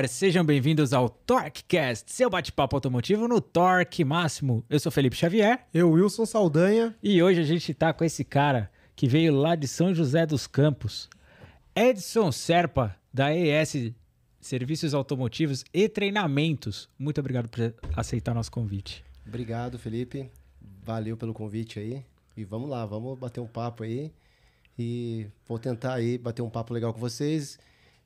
Ar, sejam bem-vindos ao TorqueCast, seu bate-papo automotivo no Torque Máximo. Eu sou Felipe Xavier. Eu, Wilson Saldanha. E hoje a gente tá com esse cara que veio lá de São José dos Campos, Edson Serpa, da ES Serviços Automotivos e Treinamentos. Muito obrigado por aceitar nosso convite. Obrigado, Felipe. Valeu pelo convite aí. E vamos lá, vamos bater um papo aí. E vou tentar aí bater um papo legal com vocês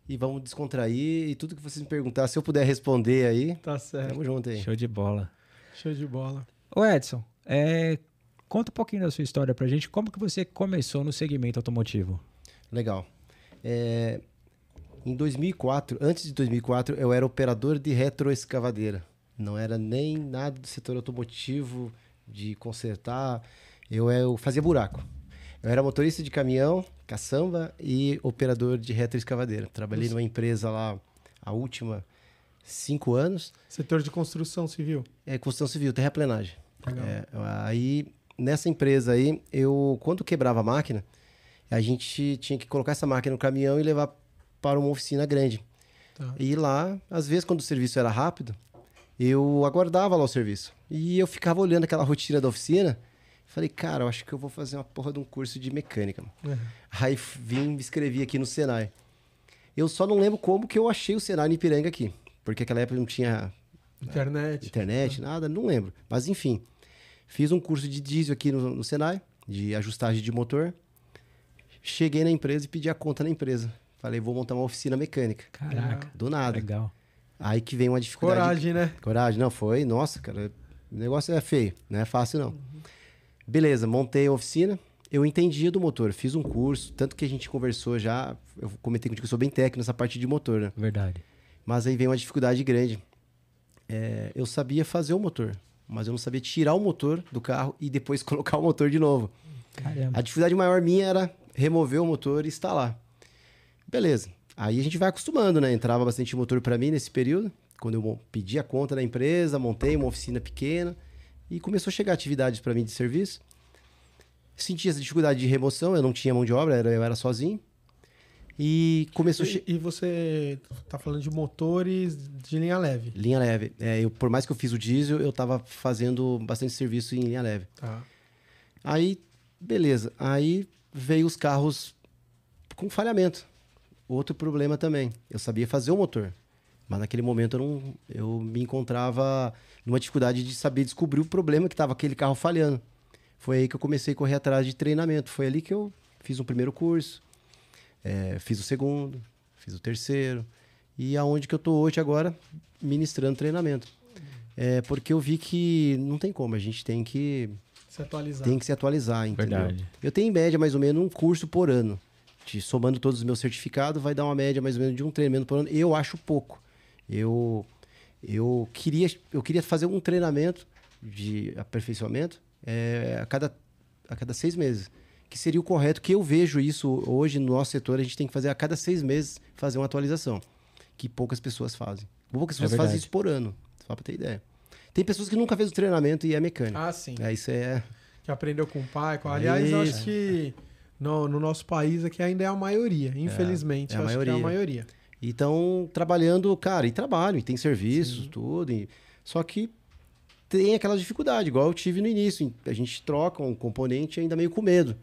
e vamos descontrair. E tudo que vocês me perguntar, se eu puder responder aí, tá certo. Tamo junto aí. Show de bola. Show de bola. Ô Edson, é, conta um pouquinho da sua história pra gente. Como que você começou no segmento automotivo? Legal. É, em 2004, antes de 2004, eu era operador de retroescavadeira. Não era nem nada do setor automotivo, de consertar. Eu, eu fazia buraco. Eu era motorista de caminhão, caçamba e operador de retroescavadeira. Trabalhei Nossa. numa empresa lá, a última, cinco anos. Setor de construção civil? É, construção civil, terraplenagem. Legal. É, aí, nessa empresa aí, eu, quando quebrava a máquina, a gente tinha que colocar essa máquina no caminhão e levar para uma oficina grande. Tá. E lá, às vezes, quando o serviço era rápido, eu aguardava lá o serviço. E eu ficava olhando aquela rotina da oficina Falei, cara, eu acho que eu vou fazer uma porra de um curso de mecânica. Uhum. Aí vim me inscrevi aqui no Senai. Eu só não lembro como que eu achei o Senai no Ipiranga aqui. Porque naquela época não tinha... Internet. internet, uhum. nada, não lembro. Mas enfim, fiz um curso de diesel aqui no, no Senai, de ajustagem de motor. Cheguei na empresa e pedi a conta na empresa. Falei, vou montar uma oficina mecânica. Caraca. Do nada. Legal. Aí que vem uma dificuldade. Coragem, né? Coragem, não, foi. Nossa, cara, o negócio é feio, não é fácil não. Uhum. Beleza, montei a oficina. Eu entendia do motor, fiz um curso, tanto que a gente conversou já. Eu comentei contigo que eu sou bem técnico nessa parte de motor, né? Verdade. Mas aí vem uma dificuldade grande. É, eu sabia fazer o motor, mas eu não sabia tirar o motor do carro e depois colocar o motor de novo. Caramba. A dificuldade maior minha era remover o motor e instalar. Beleza. Aí a gente vai acostumando, né? Entrava bastante motor para mim nesse período. Quando eu pedi a conta da empresa, montei uma oficina pequena. E começou a chegar atividades para mim de serviço. Senti essa dificuldade de remoção, eu não tinha mão de obra, eu era sozinho. E começou. E, e você está falando de motores de linha leve? Linha leve. É, eu, por mais que eu fiz o diesel, eu estava fazendo bastante serviço em linha leve. Tá. Aí, beleza. Aí veio os carros com falhamento. Outro problema também. Eu sabia fazer o motor. Mas naquele momento eu, não, eu me encontrava numa dificuldade de saber descobrir o problema que estava aquele carro falhando. Foi aí que eu comecei a correr atrás de treinamento. Foi ali que eu fiz um primeiro curso, é, fiz o segundo, fiz o terceiro. E aonde que eu estou hoje agora, ministrando treinamento. É porque eu vi que não tem como, a gente tem que se atualizar. Tem que se atualizar, entendeu? Verdade. Eu tenho em média mais ou menos um curso por ano. De, somando todos os meus certificados, vai dar uma média mais ou menos de um treinamento por ano. Eu acho pouco. Eu eu queria, eu queria fazer um treinamento de aperfeiçoamento é, a, cada, a cada seis meses. Que seria o correto, que eu vejo isso hoje no nosso setor, a gente tem que fazer a cada seis meses fazer uma atualização. Que poucas pessoas fazem. Poucas pessoas é fazem isso por ano, só para ter ideia. Tem pessoas que nunca fez o treinamento e é mecânico. Ah, sim. É, isso é. Que aprendeu com o pai. Com... Aliás, isso. acho que no, no nosso país aqui ainda é a maioria. Infelizmente, é, é a maioria. é a maioria. E estão trabalhando, cara, e trabalham, e tem serviços, Sim. tudo. E... Só que tem aquela dificuldade, igual eu tive no início. A gente troca um componente ainda meio com medo.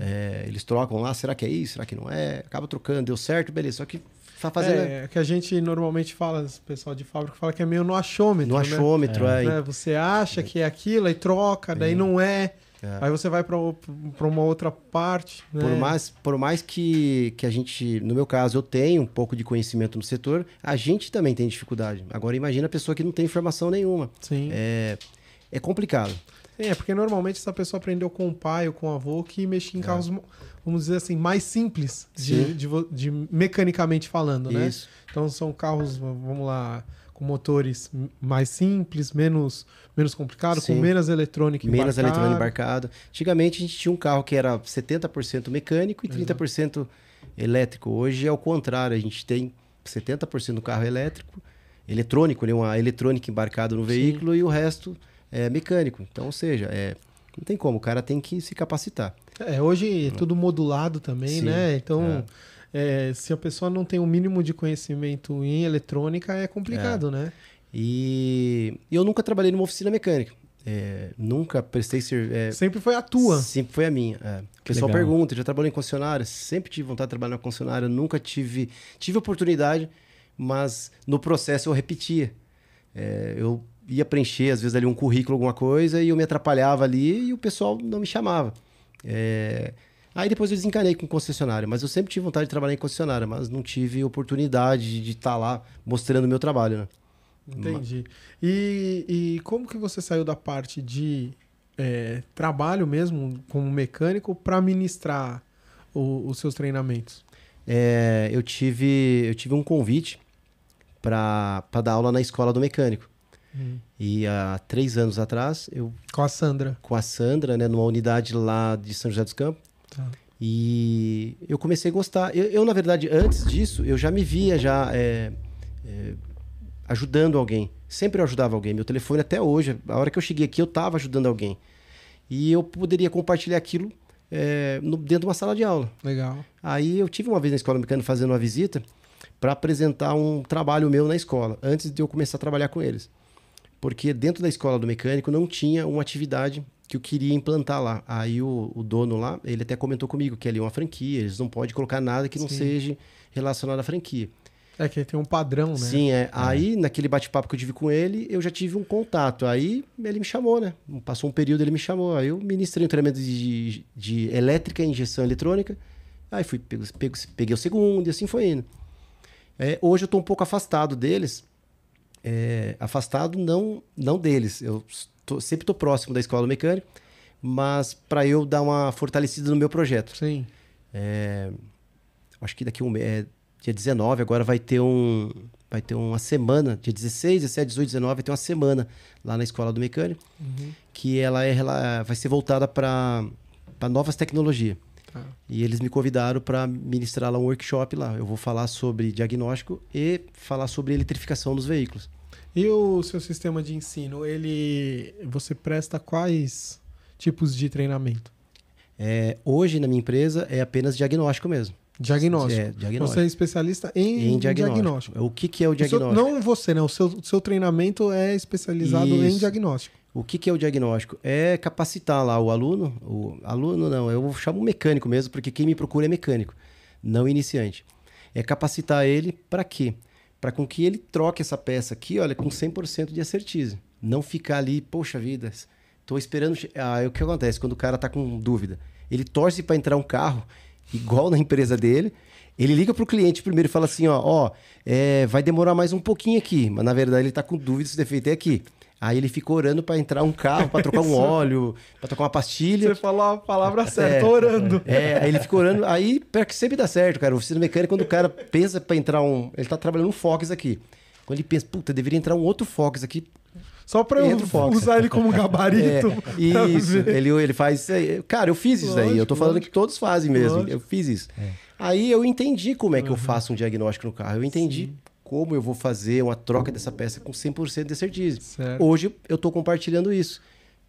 É, eles trocam lá, será que é isso? Será que não é? Acaba trocando, deu certo, beleza. Só que tá fazendo. É, que a gente normalmente fala, o pessoal de fábrica fala que é meio no achômetro. No né? achômetro, é. é. Você acha que é aquilo, aí troca, daí não é. É. Aí você vai para uma outra parte. Né? Por mais, por mais que, que a gente, no meu caso, eu tenho um pouco de conhecimento no setor, a gente também tem dificuldade. Agora imagina a pessoa que não tem informação nenhuma. Sim. É, é complicado. Sim, é porque normalmente essa pessoa aprendeu com o pai ou com o avô que mexia em é. carros, vamos dizer assim, mais simples de, de, de, mecanicamente falando, né? Isso. Então são carros, vamos lá, com motores mais simples, menos, menos complicado, Sim. com menos eletrônica embarcada. Menos eletrônica embarcada. Antigamente a gente tinha um carro que era 70% mecânico e 30% Exato. elétrico. Hoje é o contrário, a gente tem 70% do carro elétrico, eletrônico, né? uma eletrônica embarcada no veículo Sim. e o resto é mecânico. Então, ou seja, é, não tem como, o cara tem que se capacitar. É, hoje é tudo modulado também, Sim. né? Então... É é, se a pessoa não tem o mínimo de conhecimento em eletrônica, é complicado, né? E eu nunca trabalhei numa oficina mecânica. É, nunca prestei serviço. É, Sempre foi a tua. Sempre foi a minha. é. O pessoal legal. pergunta, já trabalhou em concessionária? Sempre tive vontade de trabalhar na concessionária, nunca tive. Tive oportunidade, mas no processo eu repetia. É, eu ia preencher, às vezes, ali um currículo, alguma coisa, e eu me atrapalhava ali e o pessoal não me chamava. É, Aí depois eu desencanei com concessionária, mas eu sempre tive vontade de trabalhar em concessionária, mas não tive oportunidade de estar lá mostrando o meu trabalho, né? Entendi. E, e como que você saiu da parte de é, trabalho mesmo, como mecânico, para ministrar o- os seus treinamentos? É, eu tive eu tive um convite para dar aula na escola do mecânico. E há três anos atrás, eu Com a Sandra. com a Sandra, né, numa unidade lá de São José dos Campos, Tá. e eu comecei a gostar. Eu, eu, na verdade, antes disso, eu já me via já é, é, ajudando alguém. Sempre eu ajudava alguém. Meu telefone até hoje, a hora que eu cheguei aqui, eu estava ajudando alguém. E eu poderia compartilhar aquilo é, no- dentro de uma sala de aula. Legal. Aí eu tive uma vez na escola mecânica fazendo uma visita para apresentar um trabalho meu na escola, antes de eu começar a trabalhar com eles. Porque dentro da escola do mecânico não tinha uma atividade que eu queria implantar lá. Aí o, o dono lá, ele até comentou comigo que ali é uma franquia, eles não podem colocar nada que não Sim. seja relacionado à franquia. É que tem um padrão, né? Sim, é. Aí, naquele bate-papo que eu tive com ele, eu já tive um contato. Aí ele me chamou, né? Passou um período, ele me chamou. Aí eu ministrei um treinamento de, de elétrica e injeção eletrônica. Aí fui, pego, pego- peguei o segundo e assim foi indo. É, hoje eu tô um pouco afastado deles. É, afastado não, não deles. Eu tô- sempre tô próximo da escola do mecânico, mas para eu dar uma fortalecida no meu projeto. Sim. É, acho que daqui um mês, é, dia 19, agora vai ter um vai ter uma semana, dia 16, 17, 18, 19, vai ter uma semana lá na escola do mecânico, que ela é ela vai ser voltada para novas tecnologias. Tá. E eles me convidaram para ministrar lá um workshop lá. Eu vou falar sobre diagnóstico e falar sobre eletrificação dos veículos. E o seu sistema de ensino, ele. Você presta quais tipos de treinamento? É, hoje na minha empresa é apenas diagnóstico mesmo. Diagnóstico. É, diagnóstico. Você é especialista em, em diagnóstico. diagnóstico. O que, que é o O seu- diagnóstico? não você, né? O seu, seu treinamento é especializado em Isso. diagnóstico. O que, que é o diagnóstico? É capacitar lá o aluno, o aluno não, eu chamo mecânico mesmo, porque quem me procura é mecânico, não iniciante. É capacitar ele para quê? Para com que ele troque essa peça aqui, olha, com 100% de acertize. Não ficar ali, poxa vida, tô esperando. Ah, é o que acontece quando o cara tá com dúvida. Ele torce para entrar um carro igual na empresa dele. Ele liga pro cliente primeiro e fala assim, ó, ó, é, vai demorar mais um pouquinho aqui, mas na verdade ele tá com dúvida se o defeito é aqui. Aí ele fica orando para entrar um carro, para trocar um óleo, para trocar uma pastilha. Você falou a palavra certa, orando. É, aí ele fica orando, aí pior que sempre dá certo, cara. O oficina mecânica, quando o cara pensa para entrar um. Ele tá trabalhando um Fox aqui. Quando ele pensa, puta, deveria entrar um outro Fox aqui. Só pra eu usar ele como gabarito. É, isso, ele, ele faz. Cara, eu fiz isso daí. Eu tô Lógico, falando lógico. que todos fazem mesmo. Lógico. Eu fiz isso. Aí eu entendi como é Uhum. que eu faço um diagnóstico no carro. Eu entendi como eu vou fazer uma troca dessa peça com 100% de certeza. Certo. Hoje eu tô compartilhando isso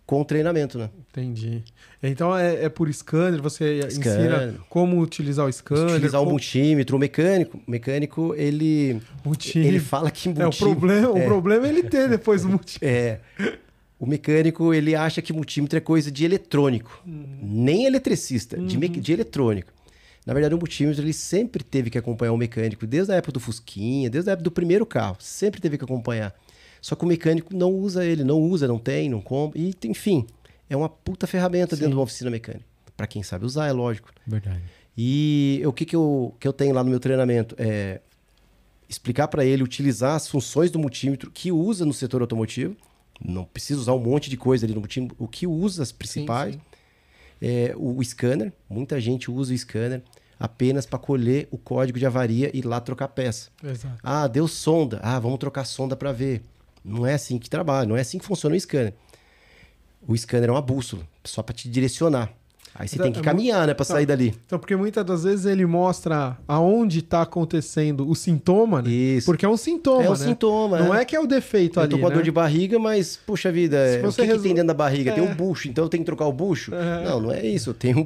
com o treinamento, né? Entendi. Então é, é por scanner, você Scanner. ensina como utilizar o scanner. Utilizar o como... multímetro, o mecânico. O mecânico, ele, multímetro. ele fala que É, o multímetro... problema, o É. problema é ele ter depois o multímetro. É. O mecânico, ele acha que multímetro é coisa de eletrônico. Nem eletricista, de, me- de eletrônico. Na verdade, o multímetro, ele sempre teve que acompanhar o mecânico, desde a época do Fusquinha, desde a época do primeiro carro. Sempre teve que acompanhar. Só que o mecânico não usa ele, não usa, não tem, não compra. E, enfim, é uma puta ferramenta dentro de uma oficina mecânica. Pra quem sabe usar, é lógico. Verdade. E o que, que, eu, que eu tenho lá no meu treinamento é explicar para ele utilizar as funções do multímetro que usa no setor automotivo. Não precisa usar um monte de coisa ali no multímetro. O que usa as principais. sim. É, o, o scanner. Muita gente usa o scanner apenas para colher o código de avaria e ir lá trocar peça. Exato. Ah, deu sonda. Ah, vamos trocar sonda para ver. Não é assim que trabalha, não é assim que funciona o scanner. O scanner é uma bússola, só para te direcionar. Aí você Da- tem que é caminhar, né, pra sair dali. Então, porque muitas das vezes ele mostra aonde tá acontecendo o sintoma, né? Isso. Porque é um sintoma, é um né? sintoma, Não é. é que é o defeito Eu ali, tô com a né? dor de barriga, mas, puxa vida, Se é, o que, que resol- tem dentro da barriga? Tem É. um bucho, então eu tenho que trocar o bucho? É. Não, não é isso. Tenho um...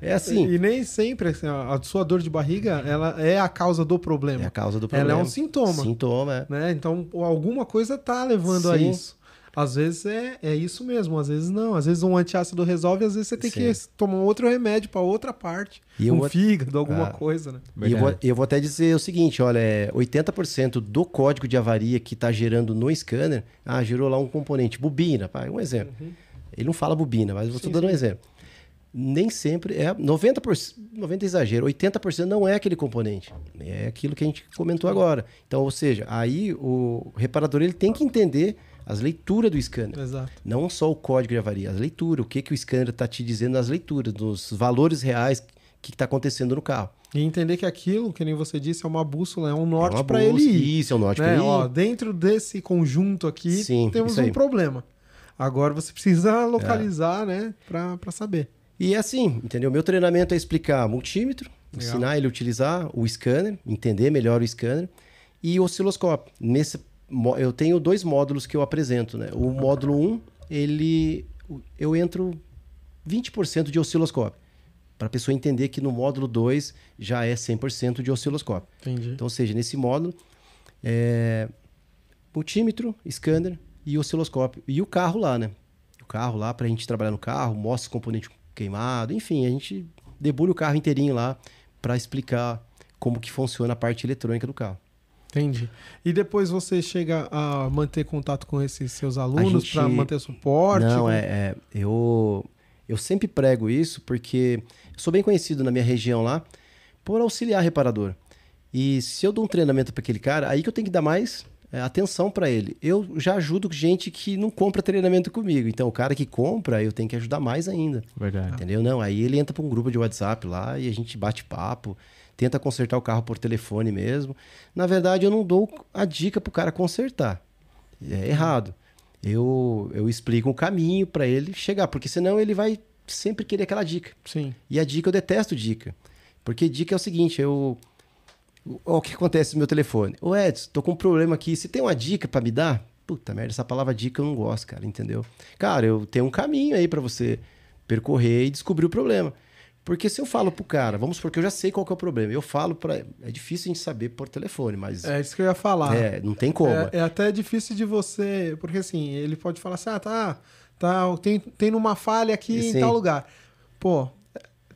É assim. E nem sempre assim, a a sua dor de barriga ela é a causa do problema. É a causa do Ela problema. é um sintoma. Sintoma, é. né? Então, alguma coisa tá levando a Sim. isso. Às vezes é, é isso mesmo, às vezes não. Às vezes um antiácido resolve, às vezes você tem Sim. que tomar outro remédio para outra parte. E um vou- fígado, alguma Ah. coisa, né? E eu vou, eu vou até dizer o seguinte, olha, é 80% do código de avaria que está gerando no scanner, ah, gerou lá um componente, bobina, pá, um exemplo. Ele não fala bobina, mas eu estou dando um exemplo. Nem sempre é 90%, 90 é exagero, 80% não é aquele componente. É aquilo que a gente comentou agora. Então, ou seja, aí o reparador ele tem que entender as leituras do scanner. Exato. Não só o código de avaria, as leituras, o que, que o scanner está te dizendo nas leituras, dos valores reais que está acontecendo no carro. E entender que aquilo, que nem você disse, é uma bússola, é um É norte uma para ele ir. Isso, é um norte né? para ele ir. Ó, dentro desse conjunto aqui, Sim, temos um problema. Agora você precisa localizar, né, pra, pra saber. E é assim, entendeu? Meu treinamento é explicar multímetro, Legal. ensinar ele a utilizar o scanner, entender melhor o scanner e o osciloscópio. Nesse, eu tenho dois módulos que eu apresento, né? O módulo 1, ele eu entro 20% de osciloscópio. Para a pessoa entender que no módulo 2 já é 100% de osciloscópio. Entendi. Então, ou seja, nesse módulo, é, multímetro, scanner e osciloscópio. E o carro lá, né? O carro lá, para a gente trabalhar no carro, mostra o componente queimado, enfim, a gente debulha o carro inteirinho lá para explicar como que funciona a parte eletrônica do carro. Entendi. E depois você chega a manter contato com esses seus alunos gente- para manter suporte? Não, é, é, eu, eu sempre prego isso porque eu sou bem conhecido na minha região lá por auxiliar reparador. E se eu dou um treinamento para aquele cara, aí que eu tenho que dar mais é, atenção para ele. Eu já ajudo gente que não compra treinamento comigo. Então, o cara que compra, eu tenho que ajudar mais ainda. Verdade. Entendeu? Não, aí ele entra para um grupo de WhatsApp lá e a gente bate papo, tenta consertar o carro por telefone mesmo. Na verdade, eu não dou a dica pro cara consertar. É errado. Eu, eu explico o caminho para ele chegar, porque senão ele vai sempre querer aquela dica. Sim. E a dica eu detesto dica. Porque dica é o seguinte, eu o que acontece no meu telefone? Ô Edson, tô com um problema aqui. Você tem uma dica para me dar? Puta merda, essa palavra dica eu não gosto, cara, entendeu? Cara, eu tenho um caminho aí para você percorrer e descobrir o problema. Porque se eu falo pro cara, vamos supor que eu já sei qual que é o problema. Eu falo para É difícil a gente saber por telefone, mas É isso que eu ia falar. é, não tem como. É, é até difícil de você. Porque assim, ele pode falar assim: ah, tá, tá tem, tem uma falha aqui Sim. em tal lugar. Pô,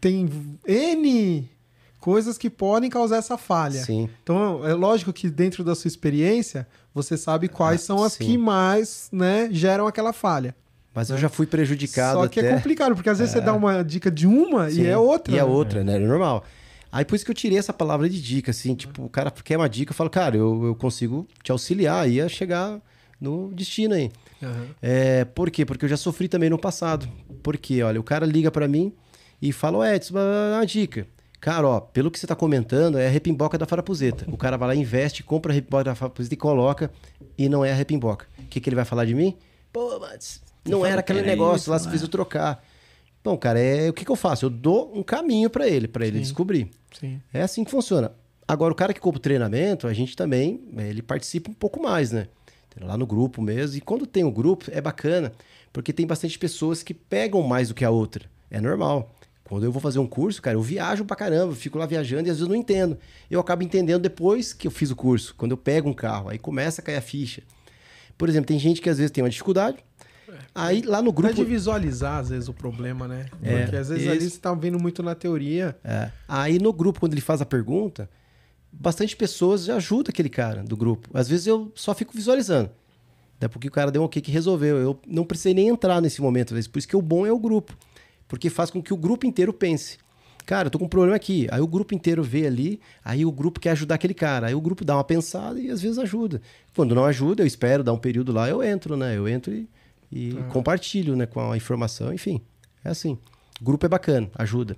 tem N coisas que podem causar essa falha. Sim. Então, é lógico que dentro da sua experiência, você sabe quais Ah, são as sim. que mais né, geram aquela falha. Mas eu já fui prejudicado Só que até. é complicado, porque às vezes você dá uma dica de uma Sim, e é outra. E é né? outra, né? É normal. Aí por isso que eu tirei essa palavra de dica, assim, tipo, o cara quer uma dica, eu falo, cara, eu, eu consigo te auxiliar aí a chegar no destino aí. Aham. É, por quê? Porque eu já sofri também no passado. Porque, olha, o cara liga pra mim e fala, ô Edson, uma dica. Cara, ó, pelo que você tá comentando, é a repimboca da farapuzeta. O cara vai lá, investe, compra a repimboca da farapuzeta e coloca, e não é a repimboca. O que, que ele vai falar de mim? Pô, mas não era aquele negócio isso, lá, não você fez eu trocar. Bom, cara, é, o que, que eu faço? Eu dou um caminho pra ele, pra ele Sim. descobrir. Sim. É assim que funciona. Agora, o cara que compra o treinamento, a gente também, eh, ele participa um pouco mais, né? Lá no grupo mesmo. E quando tem o grupo, é bacana, porque tem bastante pessoas que pegam mais do que a outra. É normal. Quando eu vou fazer um curso, cara, eu viajo pra caramba, fico lá viajando e às vezes eu não entendo. Eu acabo entendendo depois que eu fiz o curso, quando eu pego um carro, aí começa a cair a ficha. Por exemplo, tem gente que às vezes tem uma dificuldade, aí lá no grupo... de visualizar, às vezes, o problema, né? É, Porque às vezes isso. ali você tá vendo muito na teoria. É. Aí no grupo, quando ele faz a pergunta, bastante pessoas já ajudam aquele cara do grupo. Às vezes eu só fico visualizando. Até porque o cara deu um ok que resolveu. Eu não precisei nem entrar nesse momento. às vezes. Por isso que o bom é o grupo. Porque faz com que o grupo inteiro pense. Cara, eu tô com um problema aqui. Aí o grupo inteiro vê ali, aí o grupo quer ajudar aquele cara. Aí o grupo dá uma pensada e às vezes ajuda. Quando não ajuda, eu espero dar um período lá, eu entro, né? Eu entro e, e compartilho né, com a informação, enfim. É assim. O grupo é bacana, ajuda.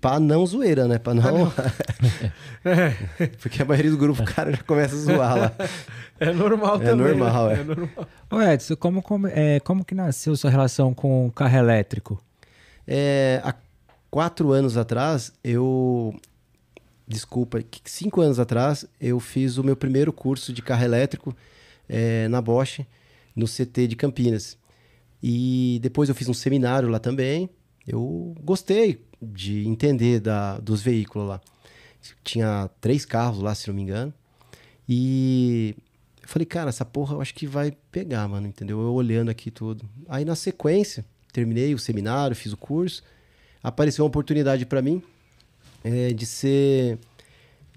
Pra não zoeira, né? Pra não. Porque a maioria do grupo, o cara já começa a zoar lá. É normal É também. normal, né? é. normal. Ô Edson, como, como, é, como que nasceu sua relação com o carro elétrico? É, a- quatro anos atrás, eu. Desculpa, cinco anos atrás, eu fiz o meu primeiro curso de carro elétrico eh, na Bosch, no CT de Campinas. E depois eu fiz um seminário lá também. Eu gostei de entender da, dos veículos lá. Tinha três carros lá, se não me engano. E eu falei, cara, essa porra eu acho que vai pegar, mano, entendeu? Eu olhando aqui tudo. Aí na sequência, terminei o seminário, fiz o curso. Apareceu uma oportunidade para mim eh, de ser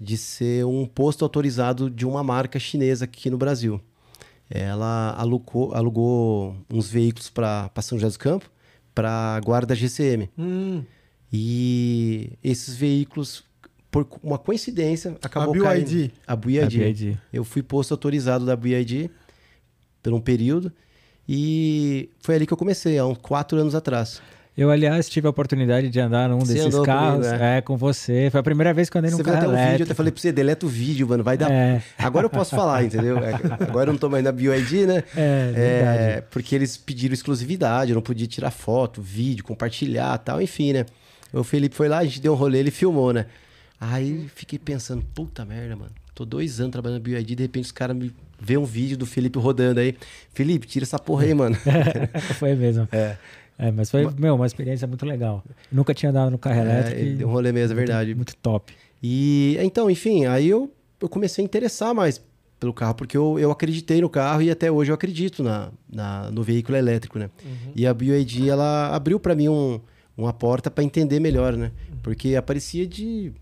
de ser um posto autorizado de uma marca chinesa aqui no Brasil. Ela alugou, alugou uns veículos para São José dos Campos, para guarda GCM. Hum, E esses veículos, por uma coincidência, acabou BYD. caindo. A BYD. A BYD. Eu fui posto autorizado da BYD por um período e foi ali que eu comecei, há uns quatro anos atrás. Eu, aliás, tive a oportunidade de andar num Você desses carros. comigo, é. é. com você. Foi a primeira vez que eu andei num Você carro até um vídeo, eu até falei pra você, deleta o vídeo, mano, vai dar... É. Agora eu posso falar, entendeu? É, Agora eu não tô mais na BYD, né? É, verdade. porque eles pediram exclusividade, eu não podia tirar foto, vídeo, compartilhar tal, enfim, né? O Felipe foi lá, a gente deu um rolê, ele filmou, né? Aí fiquei pensando, puta merda, mano. Tô dois anos trabalhando na BYD, de repente os caras me vê um vídeo do Felipe rodando aí. Felipe, tira essa porra aí, mano. foi mesmo. É. É, mas foi, meu, uma experiência muito legal. Nunca tinha andado no carro elétrico. É, ele e deu um rolê mesmo, é verdade. Muito top. E então, enfim, aí eu, eu comecei a interessar mais pelo carro, porque eu, eu acreditei no carro e até hoje eu acredito na, na- no veículo elétrico, né? E a BYD, ela abriu para mim um, uma porta para entender melhor, né? Porque aparecia de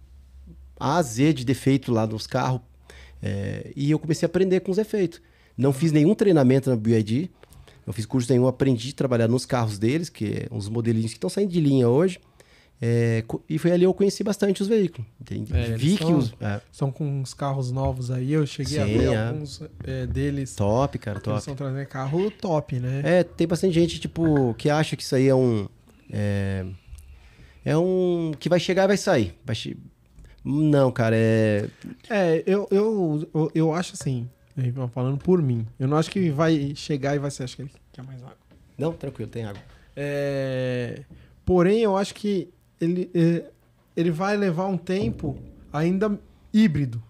A a Z de defeito lá nos carros. é, e eu comecei a aprender com os efeitos. Não fiz nenhum treinamento na BYD, não fiz curso nenhum, aprendi a trabalhar nos carros deles, que é uns modelinhos que estão saindo de linha hoje. É, e foi ali eu conheci bastante os veículos. É, eles Vi que são- os. é, São com uns carros novos aí. Eu cheguei a Sim, ver é. alguns é, deles. top, cara, Eles top. estão trazendo carro top, né? É, tem bastante gente, tipo, que acha que isso aí é um. É, é um. que vai chegar e vai sair. Vai che- Não, cara, é. É, eu, eu, eu, eu acho assim, falando por mim, eu não acho que vai chegar e vai ser, acho que ele quer mais água. Não, tranquilo, tem água. É, porém, eu acho que ele, é, ele vai levar um tempo ainda híbrido.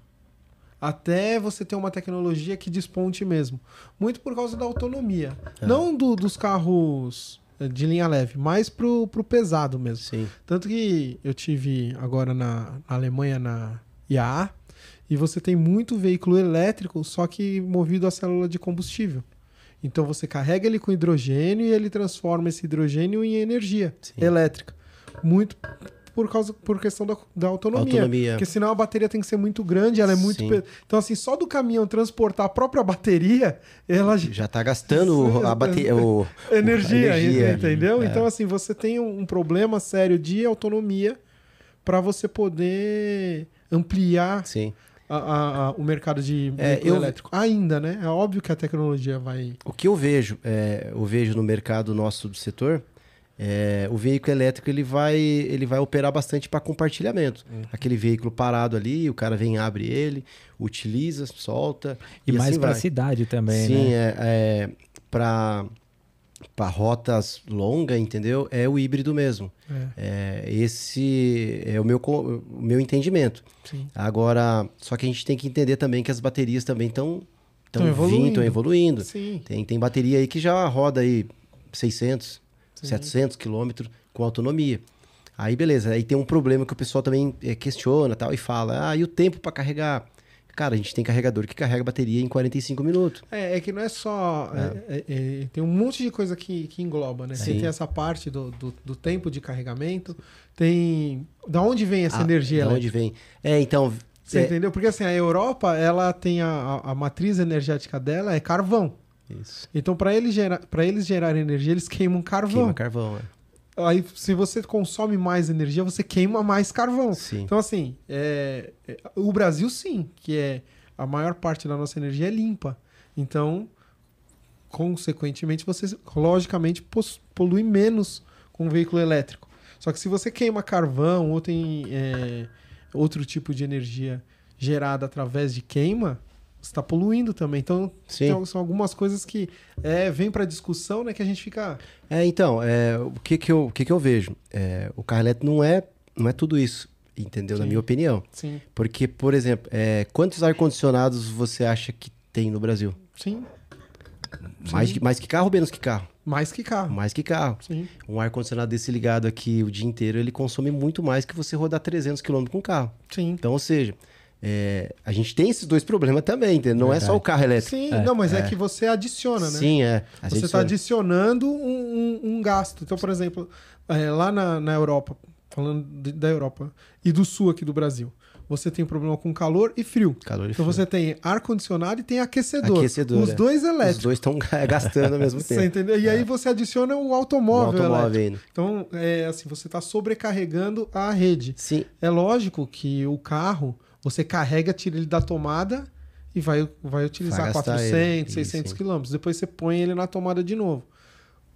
Até você ter uma tecnologia que desponte mesmo. Muito por causa da autonomia. É. Não do- dos carros é, de linha leve, mas pro, pro pesado mesmo. Sim. Tanto que eu tive agora na, na Alemanha, na IAA, e você tem muito veículo elétrico, só que movido a célula de combustível. Então você carrega ele com hidrogênio e ele transforma esse hidrogênio em energia Sim. elétrica. Muito por causa por questão da, da autonomia. Autonomia. Porque senão a bateria tem que ser muito grande, ela é muito. Pe- Então, assim, só do caminhão transportar a própria bateria, ela já Já tá gastando a bateria. O... energia, energia. entendeu? É. Então, assim, você tem um um problema sério de autonomia para você poder ampliar Sim. A- a- a- o mercado de É, eu- elétrico. Ainda, né? É óbvio que a tecnologia vai. O que eu vejo, é, eu vejo no mercado nosso do setor, é, o veículo elétrico ele vai, ele vai operar bastante para compartilhamento. Aquele veículo parado ali, o cara vem, abre ele, utiliza, solta E, mais assim pra vai. cidade também, Sim, né? é, é para para rotas longas, entendeu? É o híbrido mesmo. É, É, esse é o meu, o meu entendimento. sim. Agora, só que a gente tem que entender também que as baterias também estão Tão estão evoluindo. estão evoluindo. Sim. Tem, tem bateria aí que já roda aí 600, Sim. 700 quilômetros com autonomia. Aí beleza, aí tem um problema que o pessoal também eh, questiona tal e fala, ah, e o tempo para carregar? Cara, a gente tem carregador que carrega a bateria em 45 minutos. É, é que não é só. é- é- é- tem um monte de coisa que, que engloba, né? Você Sim. tem essa parte do, do, do tempo de carregamento, tem. Da onde vem essa Ah, energia de elétrica? onde vem? É, então, Você é, entendeu? Porque assim, a Europa, ela tem a, a, a matriz energética dela é carvão. isso. Então, para eles, gera, pra eles gerarem energia, eles queimam carvão. Queima carvão, é. Aí, se você consome mais energia, você queima mais carvão. Sim. Então, assim, é, é, o Brasil, sim, que é a maior parte da nossa energia é limpa. Então, consequentemente, você, logicamente, polui menos com o veículo elétrico. Só que se você queima carvão ou tem é, outro tipo de energia gerada através de queima, você está poluindo também. Então, tem- são algumas coisas que é, vem para discussão, né? Que a gente fica. É, então, é, o que que eu, o que que eu vejo? É, o carro elétrico não é, não é tudo isso, entendeu? Na Sim. minha opinião. Sim, Porque, por exemplo, é, quantos ar-condicionados você acha que tem no Brasil? sim. Mais que, mais que carro ou menos que carro? Mais que carro. Mais que carro. Sim. Um ar-condicionado desse ligado aqui o dia inteiro, ele consome muito mais que você rodar 300 km com carro. Sim. Então, ou seja, é, a gente tem esses dois problemas também, entendeu? Não é só o carro elétrico. Sim, não, mas é. que você adiciona, né? Sim, é. A Você está adicionando um, um- um gasto. Então, por exemplo, é, lá na, na Europa, falando de- da Europa e do sul aqui do Brasil, você tem problema com calor e frio. Calor e Então frio. você tem ar-condicionado e tem aquecedor. Aquecedor, Os é. dois Os elétricos. dois estão gastando ao mesmo Você tempo. entendeu? E aí você adiciona o O automóvel, automóvel elétrico. ainda. Então, é assim, você está sobrecarregando a rede. Sim, É lógico que o carro, você carrega, tira ele da tomada e vai, vai utilizar Vai gastar 400, ele. 600 Isso, quilômetros. Depois você põe ele na tomada de novo.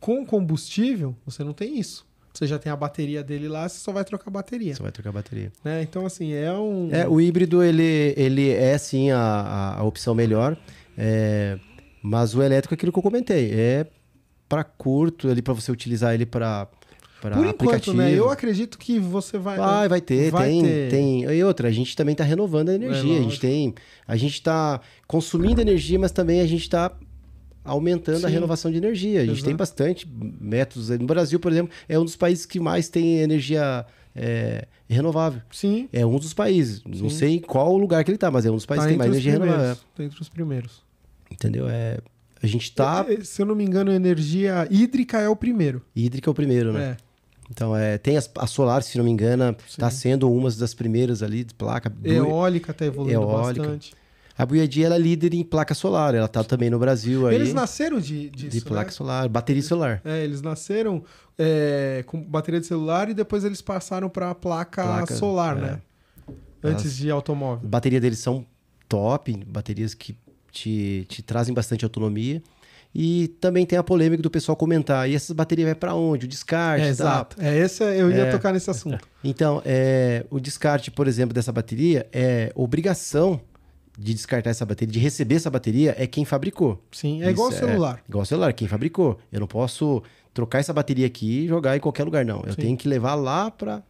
Com combustível, você não tem isso. Você já tem a bateria dele lá, você só vai trocar a bateria. você vai trocar a bateria. Né? Então, assim, é um... É, o híbrido, ele, ele é sim a, a, a opção melhor. é, mas o elétrico é aquilo que eu comentei. É para curto, ali para você utilizar ele para para Por enquanto, aplicativo. né? Eu acredito que você vai... Vai, vai ter, vai tem, ter. tem. E outra, a gente também está renovando a energia. a gente tem. A gente está consumindo energia, mas também a gente está aumentando a Sim. renovação de energia. A gente Exato. tem bastante métodos. No Brasil, por exemplo, é um dos países que mais tem energia é, renovável. Sim. É um dos países. Não Sim. sei em qual lugar que ele está, mas é um dos países Tá que tem mais energia primeiros. renovável. Tá entre os primeiros. Entendeu? É, a gente tá. Eh, Se eu não me engano, energia hídrica é o primeiro. Hídrica é o primeiro, né? É. Então, é, tem as, a solar, se não me engano, está sendo uma das primeiras ali de placa. Eólica tá evoluindo Eólica. bastante. A Buiadi ela é líder em placa solar. Ela tá também no Brasil aí. Eles nasceram de, disso, de placa né? solar, bateria solar. É, eles nasceram é, com bateria de celular e depois eles passaram para placa, Placa, solar, é. né? Antes Elas- de automóvel. Bateria deles são top, baterias que te, te trazem bastante autonomia. E também tem a polêmica do pessoal comentar, e essas baterias vai para onde? O descarte, É, tá? exato. É, esse eu ia É. tocar nesse assunto. Então, é, o descarte, por exemplo, dessa bateria é obrigação de descartar essa bateria, de receber essa bateria, é quem fabricou. Sim, é igual o Isso, celular. igual o celular, quem fabricou. Eu não posso trocar essa bateria aqui e jogar em qualquer lugar, não. Eu Sim. tenho que levar lá para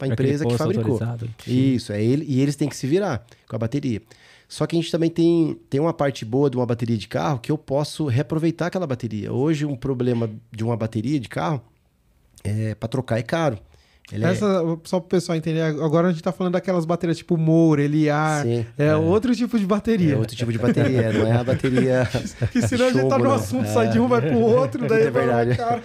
a empresa que fabricou. Isso, é ele, e eles têm que se virar com a bateria. Só que a gente também tem, tem uma parte boa de uma bateria de carro que eu posso reaproveitar aquela bateria. Hoje, um problema de uma bateria de carro é para trocar é caro. Ele é- Essa, só para o pessoal entender, agora a gente tá falando daquelas baterias tipo Moura, Eliar. Sim, é, outro tipo de bateria. é outro tipo de bateria, não é a bateria. Que senão a gente tá chumbo, no assunto, sai de um, vai pro outro, daí É vai verdade. cara.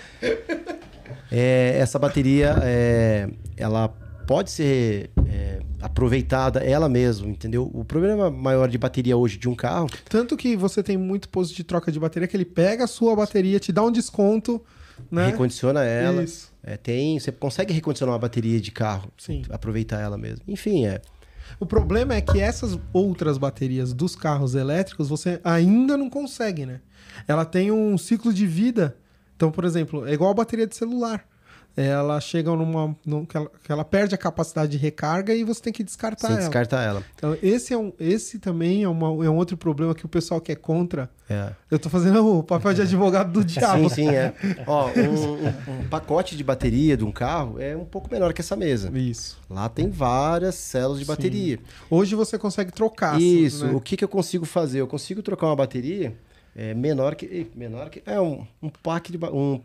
É, essa bateria, é, ela pode ser é, aproveitada ela mesma, entendeu? O problema maior de bateria hoje de um carro Tanto que você tem muito posto de troca de bateria que ele pega a sua bateria, te dá um desconto, né? recondiciona ela. Isso. É, tem, você consegue recondicionar uma bateria de carro, Sim. aproveitar ela mesmo. Enfim, é. O problema é que essas outras baterias dos carros elétricos você ainda não consegue, né? Ela tem um ciclo de vida. Então, por exemplo, é igual a bateria de celular. Ela chega numa. num- que, ela, que ela perde a capacidade de recarga e você tem que descartar Sem ela. descartar ela. Então, esse, é um, esse também é, uma- é um outro problema que o pessoal que é contra. É. Eu tô fazendo o papel de advogado do diabo. Sim, sim, é. Ó, um, um- um pacote de bateria de um carro é um pouco menor que essa mesa. Isso. Lá tem várias células de Sim. bateria. Hoje você consegue trocar. Isso. né? O que, que eu consigo fazer? Eu consigo trocar uma bateria é, menor que. Menor que. É um, um pack de. ba- Um,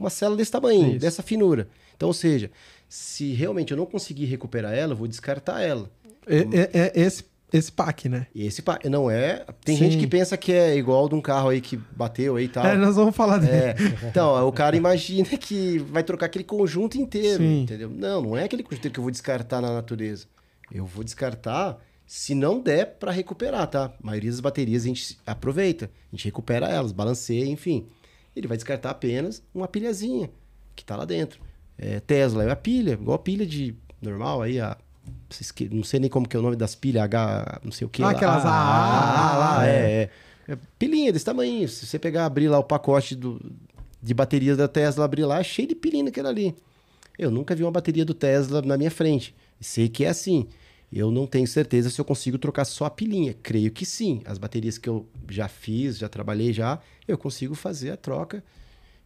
uma célula desse tamanho, Isso. dessa finura. Então, ou seja, se realmente eu não conseguir recuperar ela, eu vou descartar ela. É, é- é esse, esse pack, né? Esse pack. Não é. Tem Sim. gente que pensa que é igual de um carro aí que bateu aí e tal. É, nós vamos falar dele. É, então, o cara imagina que vai trocar aquele conjunto inteiro, Sim. entendeu? Não, não é aquele conjunto inteiro que eu vou descartar na natureza. Eu vou descartar se não der para recuperar, tá? A maioria das baterias a gente aproveita, a gente recupera elas, balanceia, enfim. Ele vai descartar apenas uma pilhazinha que tá lá dentro. É, Tesla é a pilha, igual a pilha de normal aí, a não sei nem como que é o nome das pilhas, H, não sei o que. Ah, aquelas ah, AA, ah, lá, é, é. É Pilinha desse tamanho. Se você pegar, abrir lá o pacote do, de baterias da Tesla, abrir lá, é cheio de pilinha naquele ali. Eu nunca vi uma bateria do Tesla na minha frente. Sei que é assim. Eu não tenho certeza se eu consigo trocar só a pilinha. Creio que sim. As baterias que eu já fiz, já trabalhei já, eu consigo fazer a troca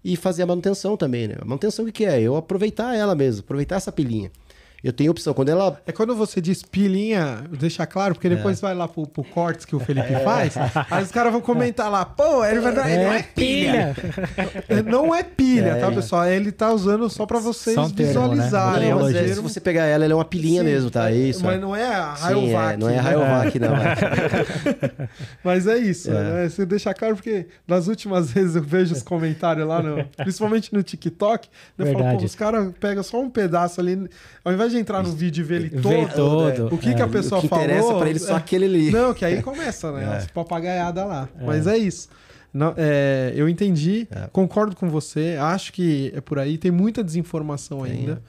e fazer a manutenção também, né? A manutenção o que, que é? Eu aproveitar ela mesmo, aproveitar essa pilinha. Eu tenho opção. Quando ela. É quando você diz pilinha, deixa claro, porque depois vai lá pro, pro cortes que o Felipe faz, aí os caras vão comentar lá, pô, ele vai dar. É, não é pilha. não é pilha, É, tá, é. pessoal? Ele tá usando só pra vocês um termo, né? visualizarem. Não, é um mas é, se você pegar ela, ela é uma pilinha Sim, mesmo, tá? É isso. Mas não é a Rayovac. é, não é né? Rayovac, não. Mas é isso, É. né? Você deixa claro, porque nas últimas vezes eu vejo os comentários lá, no, principalmente no TikTok, eu falo, Verdade. pô, os caras pegam só um pedaço ali, ao invés de entrar no vídeo e ver ele todo, todo. o que, que a É. pessoa o que falou. interessa pra ele só é, aquele ali. Não, que aí começa, né? É. As papagaiadas lá. Mas é isso. Não, é, eu entendi, É. concordo com você, acho que é por aí, tem muita desinformação Tem, ainda.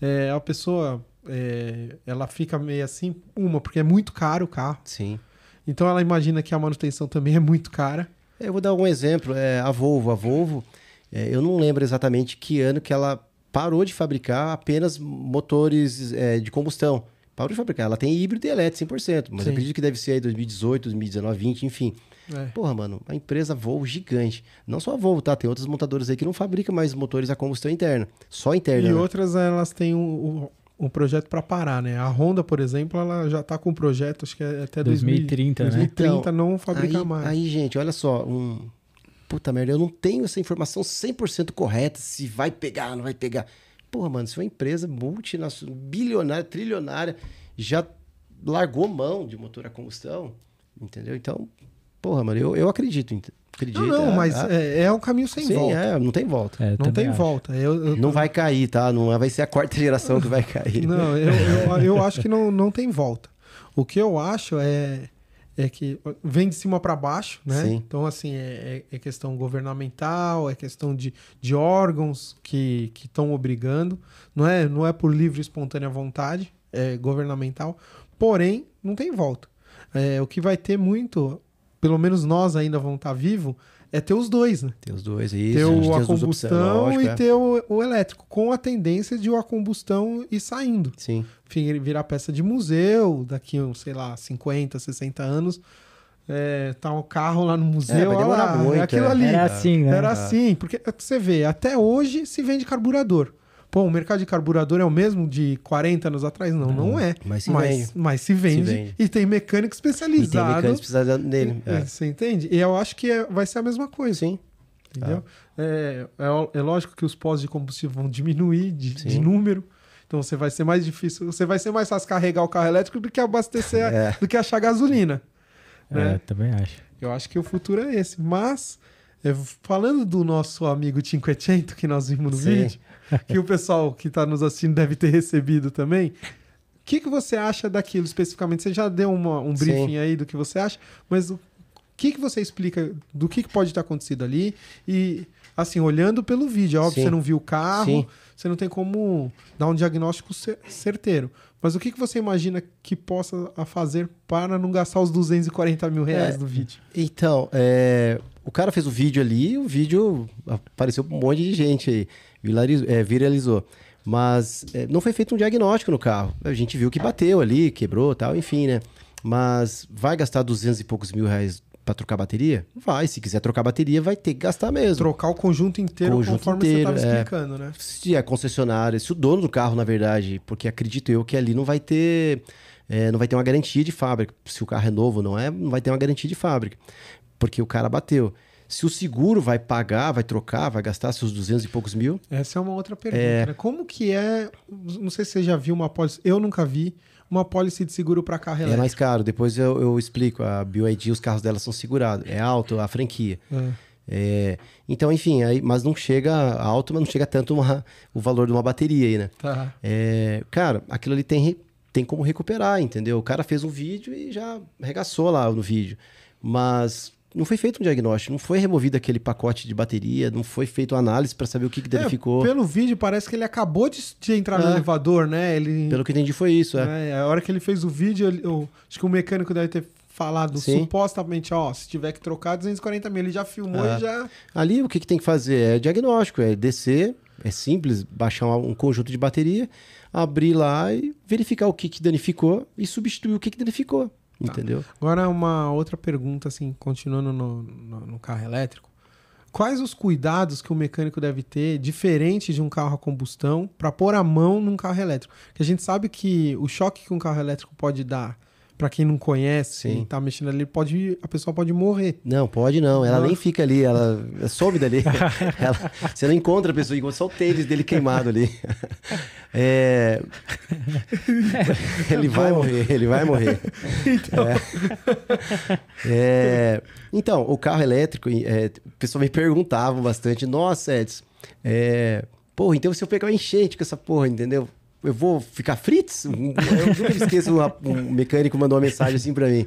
É, a pessoa, é, ela fica meio assim, uma, porque é muito caro o carro, Sim. então ela imagina que a manutenção também é muito cara. É, Eu vou dar um exemplo. É, a Volvo. A Volvo, é, eu não lembro exatamente que ano que ela parou de fabricar apenas motores é, de combustão. Parou de fabricar. Ela tem híbrido e elétrico 100%. Mas Sim. eu acredito que deve ser aí 2018, 2019, 20, enfim. É. Porra, mano, a empresa Volvo gigante. Não só a Volvo, tá? Tem outras montadoras aí que não fabricam mais motores a combustão interna. Só interna. E né? outras, elas têm um, um, um projeto para parar, né? A Honda, por exemplo, ela já tá com um projeto, acho que é até 2030, né? 2030 Então, não fabrica aí, mais. Aí, gente, olha só, um... Puta merda, eu não tenho essa informação 100% correta se vai pegar, não vai pegar. Porra, mano, se uma empresa multinacional, bilionária, trilionária, já largou mão de motor a combustão, entendeu? Então, porra, mano, eu, eu acredito. acredito não, não, é, mas é, é, é um caminho sem sim, volta. é, não tem volta. É, Não tem acho. volta. Eu, eu- Não vai cair, tá? Não vai ser a quarta geração que vai cair. Não, eu, eu, eu acho que não, não tem volta. O que eu acho é, é que vem de cima para baixo, né? Sim. Então, assim, é, é- é questão governamental, é questão de, de órgãos que estão obrigando. Não é, não é por livre e espontânea vontade, é governamental. Porém, não tem volta. É, o que vai ter muito, pelo menos nós ainda vamos estar vivos, é ter os dois, né? Tem os dois, isso. ter o, a combustão e é. ter o, o elétrico, com a tendência de o a combustão ir saindo. Sim. Virar peça de museu, daqui, uns, sei lá, 50, 60 anos, é, tá um carro lá no museu, É, vai lá, muito, é aquilo é. ali. Era assim, né? Era assim, porque você vê, até hoje se vende carburador. Pô, o mercado de carburador é o mesmo de 40 anos atrás? Não, não, é. mas se mas, vende. mas se vende, vende. e tem mecânico E tem especializado. mecânicos precisando dele. É. Você entende? E eu acho que é- vai ser a mesma coisa. Sim. Entendeu? É, é, é lógico que os postos de combustível vão diminuir de, de número. Então você vai ser mais difícil. Você vai ser mais fácil carregar o carro elétrico do que abastecer, a- É. do que achar gasolina. É, né? também acho. Eu acho que o futuro é esse. Mas, falando do nosso amigo Cinquecento, que nós vimos no Sim. vídeo, que o pessoal que está nos assistindo deve ter recebido também. O que, que você acha daquilo especificamente? Você já deu uma- um Sim. briefing aí do que você acha, mas o que, que você explica do que, que pode ter acontecido ali? E, assim, olhando pelo vídeo, é óbvio, Sim. você não viu o carro, Sim. você não tem como dar um diagnóstico cer- certeiro. Mas o que, que você imagina que possa fazer para não gastar os 240 mil reais É. do vídeo? Então, é, o cara fez o vídeo ali, o vídeo apareceu pra um monte de gente aí, viraliz- é, viralizou. Mas é, não foi feito um diagnóstico no carro. A gente viu que bateu ali, quebrou tal, enfim, né? Mas vai gastar 200 e poucos mil reais pra trocar bateria? Vai. Se quiser trocar bateria, vai ter que gastar mesmo. Trocar o conjunto inteiro Conjunto conforme inteiro, você estava é. explicando, né? Se é concessionária, se o dono do carro, na verdade, porque acredito eu que ali não vai ter, é, não vai ter uma garantia de fábrica. Se o carro é novo, não é, não vai ter uma garantia de fábrica, porque o cara bateu. Se o seguro vai pagar, vai trocar, vai gastar seus 200 e poucos mil, Essa é uma outra pergunta, né? Como que é... Não sei se você já viu uma pólice... Eu nunca vi uma pólice de seguro para carro é elétrico. mais caro. Depois eu, eu explico. A BYD, os carros dela são segurados. É alto a franquia. É. É, então, enfim, aí, mas não chega alto, mas não chega tanto uma- o valor de uma bateria aí, né? Tá. É, cara, aquilo ali tem, tem como recuperar, entendeu? O cara fez um vídeo e já arregaçou lá no vídeo. Mas não foi feito um diagnóstico, não foi removido aquele pacote de bateria, não foi feito análise para saber o que, que É, danificou. pelo vídeo parece que ele acabou de, de entrar no É. elevador, né? Ele, Pelo que eu entendi foi isso, é. né? A hora que ele fez o vídeo, ele- eu- acho que o mecânico deve ter falado Sim. supostamente, ó, se tiver que trocar 240 mil, ele já filmou É. e já... Ali o que, que tem que fazer é diagnóstico, é descer, É simples, baixar um um conjunto de bateria, abrir lá e verificar o que, que danificou e substituir o que, que danificou. Entendeu? Agora, uma outra pergunta, assim, continuando no, no, no carro elétrico. Quais os cuidados que o mecânico deve ter, diferente de um carro a combustão, para pôr a mão num carro elétrico? Porque a gente sabe que o choque que um carro elétrico pode dar, para quem não conhece Sim. e tá mexendo ali, pode, a pessoa pode morrer. Não, pode não. Ela Não. nem fica ali, ela some dali. Ela- você não encontra a pessoa, encontra só o tênis dele queimado ali. É, ele vai morrer, ele vai morrer. É. É, Então, o carro elétrico, é, o pessoal me perguntavam bastante, nossa, Edson, é, porra, então se eu pegar uma enchente com essa porra, entendeu? Eu vou ficar fritz? Eu nunca me esqueço, um mecânico mandou uma mensagem assim pra mim.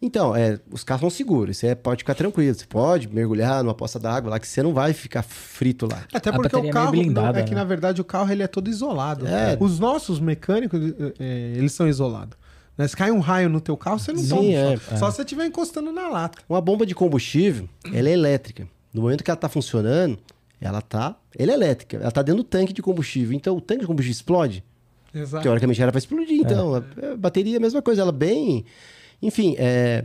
Então, é, os carros são seguros, você pode ficar tranquilo, você pode mergulhar numa poça d'água lá, que você não vai ficar frito lá. Até porque o é carro blindada, é que né? na verdade o carro ele é todo isolado. É. Os nossos mecânicos é, eles são isolados. Né? Se cai um raio no teu carro, você não Sim, toma é, choque. Só se você estiver encostando na lata. Uma bomba de combustível, ela é elétrica. No momento que ela tá funcionando, ela tá, é elétrica, ela tá dentro do tanque de combustível. Então o tanque de combustível explode, Exato. teoricamente era para explodir. Então, a, a bateria é a mesma coisa, ela bem, enfim, é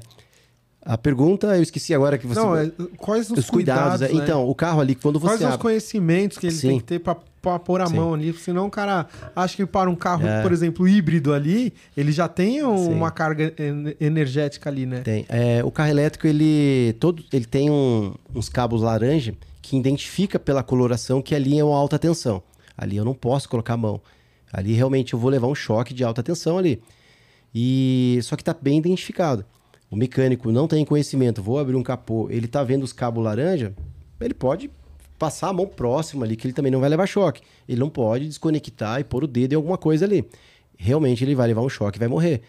a pergunta eu esqueci agora que você Não, é, quais os, os cuidados, cuidados, é, né? então, o carro ali quando Quais você são os conhecimentos que ele Sim. tem que ter pra pôr a Sim. mão ali? Senão o cara acha que para um carro, É. por exemplo, híbrido ali, ele já tem um- Sim. uma carga en- energética ali, né? Tem. É, o carro elétrico, ele, todo, ele tem um- uns cabos laranja que identifica pela coloração que ali é uma alta tensão. Ali eu não posso colocar a mão. Ali realmente eu vou levar um choque de alta tensão ali. E só que está bem identificado. O mecânico não tem conhecimento, vou abrir um capô, ele tá vendo os cabos laranja, ele pode passar a mão próxima ali, que ele também não vai levar choque. Ele não pode desconectar e pôr o dedo em alguma coisa ali. Realmente ele vai levar um choque e vai morrer.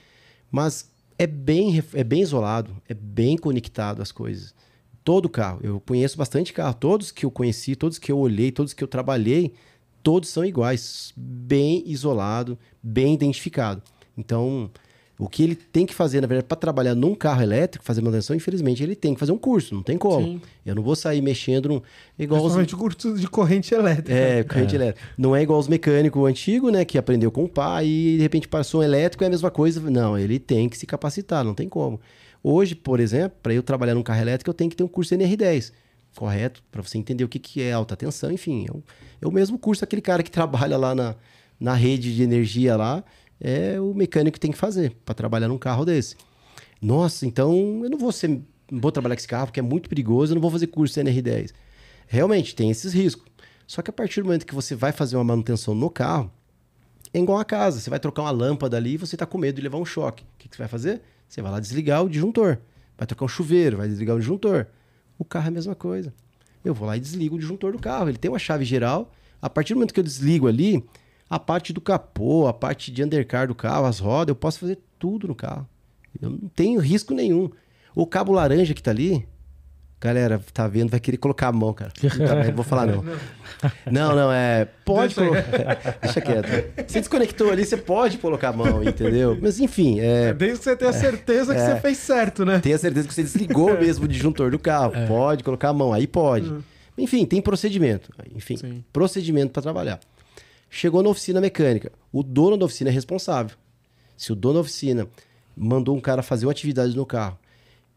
Mas é bem, é bem isolado, é bem conectado as coisas. Todo carro, eu conheço bastante carro, todos que eu conheci, todos que eu olhei, todos que eu trabalhei, todos são iguais, bem isolado, bem identificado. Então, o que ele tem que fazer, na verdade, para trabalhar num carro elétrico, fazer manutenção, infelizmente, ele tem que fazer um curso, não tem como. Sim. Eu não vou sair mexendo num, igual os, Principalmente curso de corrente elétrica. é, corrente elétrica. Não é igual os mecânicos antigos, né? Que aprendeu com o pai e de repente passou um elétrico, é a mesma coisa. Não, ele tem que se capacitar, não tem como. Hoje, por exemplo, para eu trabalhar num carro elétrico, eu tenho que ter um curso NR10. Correto? Para você entender o que, que é alta tensão, enfim. É o, é o mesmo curso aquele cara que trabalha lá na, na rede de energia lá. É o mecânico que tem que fazer para trabalhar num carro desse. Nossa, então eu não vou ser. Não vou trabalhar com esse carro porque é muito perigoso, eu não vou fazer curso NR10. Realmente, tem esses riscos. Só que a partir do momento que você vai fazer uma manutenção no carro, é igual a casa. Você vai trocar uma lâmpada ali e você está com medo de levar um choque. O que, que você vai fazer? Você vai lá desligar o disjuntor. Vai trocar um chuveiro, vai desligar o disjuntor. O carro é a mesma coisa. Eu vou lá e desligo o disjuntor do carro. Ele tem uma chave geral. A partir do momento que eu desligo ali, a parte do capô, a parte de undercar do carro, as rodas, eu posso fazer tudo no carro. Eu não tenho risco nenhum. O cabo laranja que tá ali, galera, tá vendo, vai querer colocar a mão, cara. Não, tá, não vou falar não. Não, não, é. Pode Deixa colocar. Deixa quieto. Você desconectou ali, você pode colocar a mão, entendeu? Mas enfim, é. Desde que você tenha certeza que É. você fez certo, né? Tenha certeza que você desligou mesmo o disjuntor do carro. Pode colocar a mão, aí pode. Enfim, tem procedimento. Enfim, Sim. procedimento para trabalhar. Chegou na oficina mecânica. O dono da oficina é responsável. Se o dono da oficina mandou um cara fazer uma atividade no carro,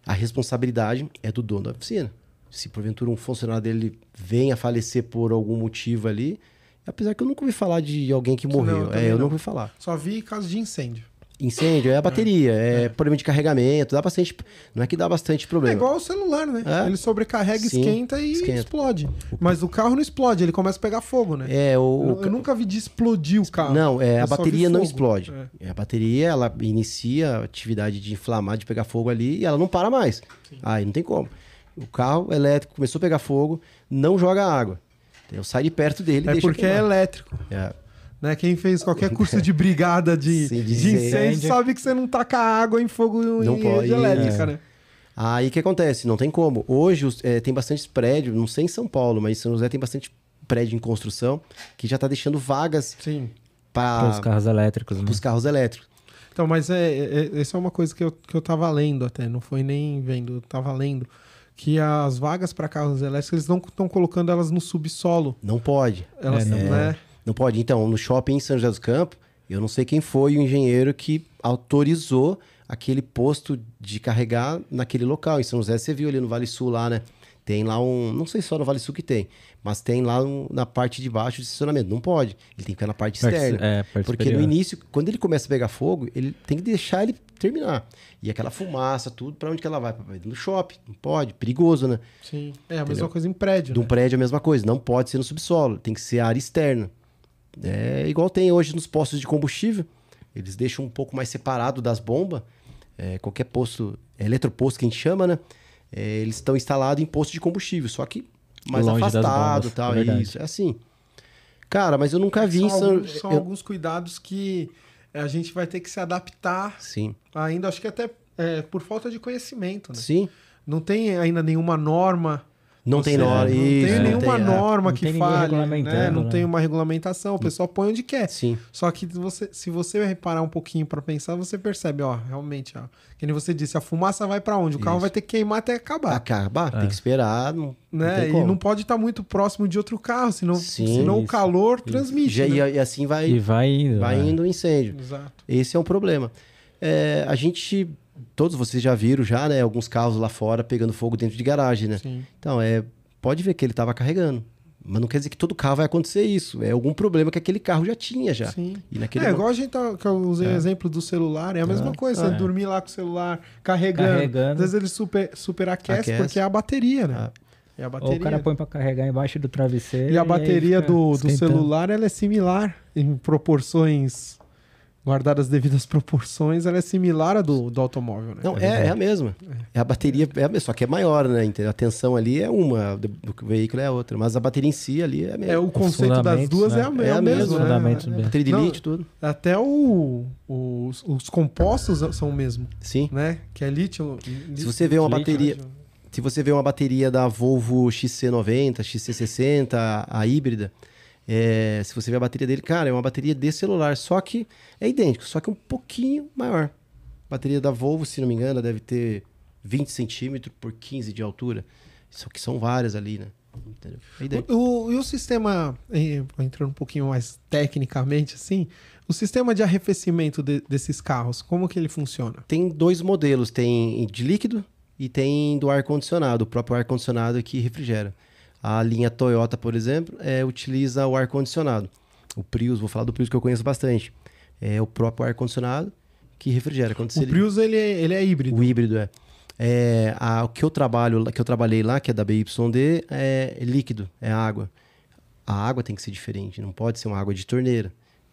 a responsabilidade é do dono da oficina. Se porventura um funcionário dele venha a falecer por algum motivo ali, apesar que eu nunca ouvi falar de alguém que Não, morreu. também é, eu não. nunca ouvi falar. Só vi caso de incêndio. Incêndio é a bateria, é, problema de carregamento, dá bastante. Não é que dá bastante É problema. igual o celular, né? É. Ele sobrecarrega, Sim, esquenta e esquenta. explode. Mas o carro não explode, ele começa a pegar fogo, né? É, o, eu, eu nunca vi de explodir o carro. Não, é, Eu a bateria não explode. É. É, A bateria, ela inicia a atividade de inflamar, de pegar fogo ali, e ela não para mais. Aí não tem como. O carro elétrico começou a pegar fogo, não joga água. Eu saio de perto dele e É deixa porque é queimar. elétrico. É. Né? Quem fez qualquer curso de brigada de, Sim, de de incêndio incêndio. sabe que você não taca água em fogo Não em pode, rede elétrica, é. né? Aí o que acontece? Não tem como. Hoje os- é, tem bastante prédio, não sei em São Paulo, mas em São José tem bastante prédio em construção que já está deixando vagas. Para os para carros elétricos, né? os carros elétricos. Então, mas é, é, essa é uma coisa que eu, que eu tava lendo até, não foi nem vendo, eu tava lendo. que as vagas para carros elétricos eles não estão colocando elas no subsolo. Não pode. Elas, É, não né? Não pode. Então, no shopping em São José dos Campos, eu não sei quem foi o engenheiro que autorizou aquele posto de carregar naquele local. Em São José, você viu ali no Vale Sul lá, né? Tem lá um. Não sei só no Vale Sul que tem, mas tem lá um- na parte de baixo de estacionamento. Não pode. Ele tem que ficar na parte Parte- externa. é, parte porque superior. no início, quando ele começa a pegar fogo, ele tem que deixar ele terminar. E aquela fumaça, tudo, pra onde que ela vai? Do shopping. Não pode. Perigoso, né? Sim. É a mesma Entendeu? coisa em prédio. De um né? prédio é a mesma coisa, não pode ser no subsolo, tem que ser área externa. É igual tem hoje nos postos de combustível, eles deixam um pouco mais separado das bombas. É, qualquer posto, é eletroposto que a gente chama, né? É, eles estão instalados em posto de combustível, só que mais Longe afastado e tal. é isso, é assim. Cara, mas eu nunca vi São, São... alguns, são eu- alguns cuidados que a gente vai ter que se adaptar Sim, ainda, acho que até é, por falta de conhecimento. Né? sim. Não tem ainda nenhuma norma. Não tem norma. Não isso, tem não nenhuma tem, é. norma Não que fale, né? Não né? tem uma regulamentação. O pessoal põe onde quer. Sim, Só que você, se você reparar um pouquinho pra pensar, você percebe, ó, realmente, ó, que nem você disse, a fumaça vai pra onde? O carro Isso. vai ter que queimar até acabar, acabar, É. tem que esperar. Não, não né? tem e não pode estar muito próximo de outro carro, senão, Sim, senão o isso. calor transmite. Já- né? e, e assim vai, E vai indo. vai né? indo o incêndio. Exato. Esse é um problema. É, a gente, todos vocês já viram já, né? Alguns carros lá fora pegando fogo dentro de garagem, né? Sim. Então, é, pode ver que ele estava carregando. Mas não quer dizer que todo carro vai acontecer isso. É algum problema que aquele carro já tinha já. Sim. E naquele É, mo- igual a gente tá, que eu usei o exemplo do celular, é a mesma coisa, você é. dormir lá com o celular carregando. Carregando. Às vezes ele super, super aquece, Aquece. porque é a bateria, né? Ah. É a Ou bateria. o cara põe pra carregar embaixo do travesseiro. E a bateria fica do, do celular ela é similar em proporções guardadas as devidas proporções, ela é similar à do, do automóvel, né? Não, é, é a mesma. É a bateria, é a mesma, só que é maior, né? A tensão ali é uma, do, veículo é outra. Mas a bateria em si ali é a mesma. É, o conceito das duas né? é, a, é, É o a mesmo, mesma, né? É. mesmo. Bateria de Não, lítio, tudo. Até o, os, os compostos são o mesmo, Sim. né? Que é lítio. Se você vê uma Lítio, bateria, se você vê uma bateria da Volvo XC90, XC60, a, a híbrida, é, se você vê a bateria dele, cara, é uma bateria de celular, só que é idêntico, só que um pouquinho maior. A bateria da Volvo, se não me engano, deve ter 20 centímetros por 15 de altura. Só que são várias ali, né? É idêntico. O, e o sistema, entrando um pouquinho mais tecnicamente, assim, o sistema de arrefecimento de- desses carros, como que ele funciona? Tem dois modelos, tem de líquido e tem do ar-condicionado, o próprio ar-condicionado que refrigera. A linha Toyota, por exemplo, é, utiliza o ar-condicionado. O Prius, vou falar do Prius que eu conheço bastante. É o próprio ar-condicionado que refrigera. Quando O Prius, ele, é- ele é híbrido. o híbrido é. É, a- o que eu trabalho, que eu trabalhei lá, que é da BYD, é líquido, é água. A água tem que ser diferente, não pode ser uma água de torneira.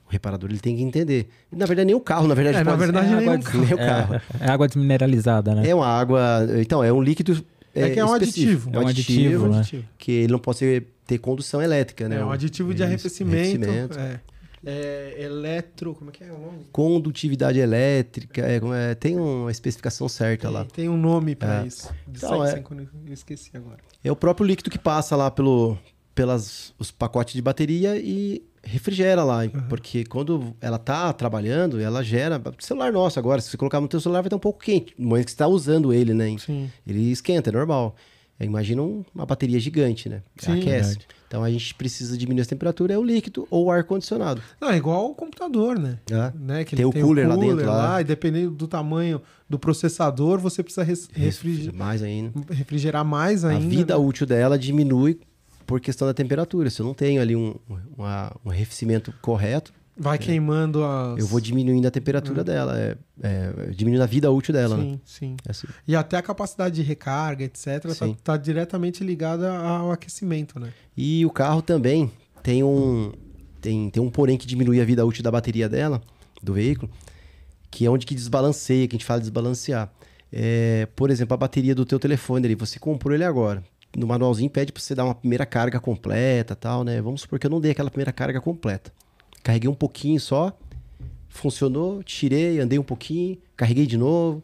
O reparador ele tem que entender. Na verdade, nem o carro, na verdade, É, na pode ser. verdade, É nem água de- carro. Nem o carro. É, é água desmineralizada, né? É uma água. Então, é um líquido. É que é um específico, aditivo. É um aditivo, né? Que ele não pode ter condução elétrica, né? É um aditivo de arrefecimento. arrefecimento. É. É, eletro. Como é que é o nome? Condutividade elétrica. é, é, tem uma especificação certa lá. Tem, tem um nome pra É. isso. De Então, é. Eu esqueci agora. É o próprio líquido que passa lá pelo, pelas os pacotes de bateria e refrigera lá. Porque quando ela tá trabalhando, ela gera. Celular nosso agora, se você colocar no teu celular, vai estar um pouco quente. No momento que você está usando ele, né? Sim. Ele esquenta, é normal. É, imagina um- uma bateria gigante, né? Sim. Aquece. Verdade. Então a gente precisa diminuir a temperatura, é o líquido ou o ar-condicionado. Não, é igual o computador, né? né? né? Que Tem ele o cooler lá dentro, lá. e dependendo do tamanho do processador, você precisa res- refrigerar, Mais ainda. refrigerar mais a ainda. vida né? útil dela diminui por questão da temperatura. Se eu não tenho ali um, uma- um arrefecimento correto, Vai queimando as... eu vou diminuindo a temperatura dela, é, é, diminuindo a vida útil dela. Né? Sim, sim. É assim. E até a capacidade de recarga, etc., tá, Sim. tá diretamente ligada ao aquecimento, né? E o carro também tem um, tem, tem um porém que diminui a vida útil da bateria dela, do veículo, que é onde que desbalanceia, que a gente fala de desbalancear. É, por exemplo, a bateria do teu telefone ali, você comprou ele agora. No manualzinho pede para você dar uma primeira carga completa tal, né? Vamos supor que eu não dei aquela primeira carga completa. Carreguei um pouquinho só, funcionou, tirei, andei um pouquinho, carreguei de novo,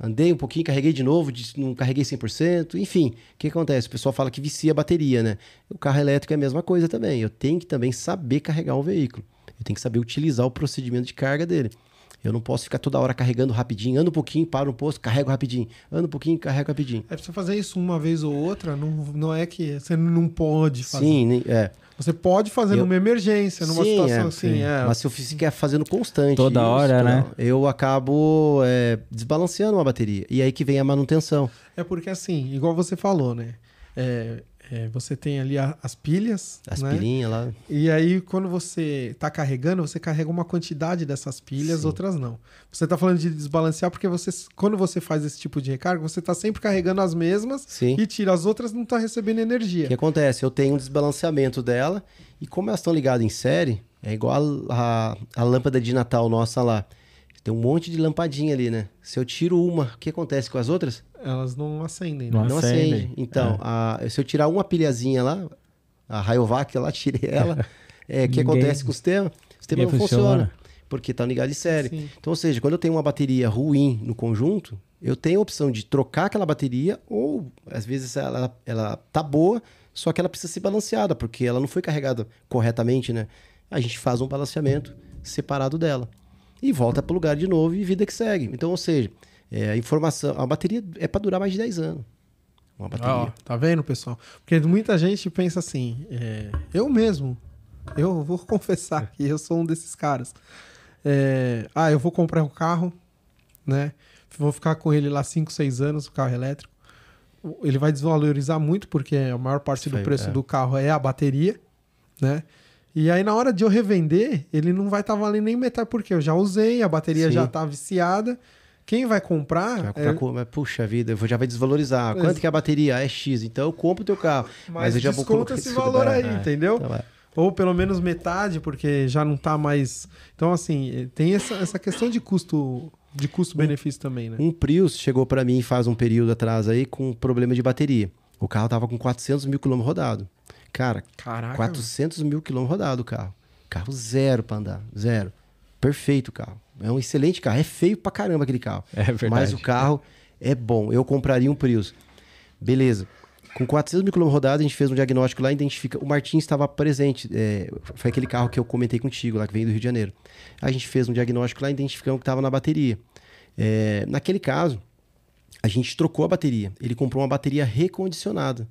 andei um pouquinho, carreguei de novo, não carreguei 100%, enfim. O que acontece? O pessoal fala que vicia a bateria, né? O carro elétrico é a mesma coisa também. Eu tenho que também saber carregar um veículo. Eu tenho que saber utilizar o procedimento de carga dele. Eu não posso ficar toda hora carregando rapidinho, ando um pouquinho, paro no posto, carrego rapidinho, ando um pouquinho, carrego rapidinho. É pra você fazer isso uma vez ou outra, não, não é que você não pode fazer. Sim, é. Você pode fazer Eu- numa emergência, numa Sim, situação é, assim. sim. É, Mas se eu fizer fazendo constante. Toda hora, né? Eu acabo é, desbalanceando uma bateria. E aí que vem a manutenção. É porque assim, igual você falou, né? É, é, você tem ali a- as pilhas, As né? pilhinhas lá. E aí, quando você tá carregando, você carrega uma quantidade dessas pilhas, Sim. outras não. Você tá falando de desbalancear porque você, quando você faz esse tipo de recarga, você tá sempre carregando as mesmas Sim. e tira as outras não tá recebendo O energia. que acontece? Eu tenho um desbalanceamento dela e como elas estão ligadas em série, é igual a, a, a lâmpada de Natal nossa lá. Tem um monte de lampadinha ali, né? Se eu tiro uma, o que acontece com as outras? Elas não acendem, Não né? Não acende. acende. Então, a- se eu tirar uma pilhazinha lá, a Rayovac lá, tirei ela, é, o que acontece com o sistema? O sistema não funciona. funciona. Porque tá ligado em série. Sim. Então, ou seja, quando eu tenho uma bateria ruim no conjunto, eu tenho a opção de trocar aquela bateria ou, às vezes, ela, ela tá boa, só que ela precisa ser balanceada, porque ela não foi carregada corretamente, né? A gente faz um balanceamento separado dela. E volta para o lugar de novo e vida que segue. Então, ou seja, é, a informação... A bateria é para durar mais de 10 anos. Uma bateria. Ó, tá vendo, pessoal? Porque muita gente pensa assim, é, eu mesmo, eu vou confessar que eu sou um desses caras. É, ah, eu vou comprar um carro, né? Vou ficar com ele lá 5, 6 anos, o carro elétrico. Ele vai desvalorizar muito, porque a maior parte do preço é. do carro é a bateria, né? E aí, na hora de eu revender, ele não vai estar valendo nem metade, porque eu já usei, a bateria Sim. já tá viciada. Quem vai comprar. Vai comprar é- mas, puxa vida, já vai desvalorizar. Quanto que é a bateria? É X. Então eu compro o teu carro. mas, eu já vou desconta colocar esse valor aí, É. entendeu? Então, é. Ou pelo menos metade, porque já não tá mais. Então, assim, eh, tem essa, essa questão de custo de custo-benefício também, né? Um Prius chegou pra mim faz um período atrás aí com problema de bateria. O carro tava com 400 mil quilômetros rodado. Cara, Caraca. 400 mil quilômetros rodado o carro. Carro zero pra andar, zero. Perfeito o carro. É um excelente carro. É feio pra caramba aquele carro. É verdade. Mas o carro é bom. Eu compraria um Prius. Beleza. Com 400 mil quilômetros rodados, a gente fez um diagnóstico lá, identifica. O Martins estava presente. é, foi aquele carro que eu comentei contigo lá, que veio do Rio de Janeiro. A gente fez um diagnóstico lá, identificamos que estava na bateria. É, naquele caso, a gente trocou a bateria. Ele comprou uma bateria recondicionada.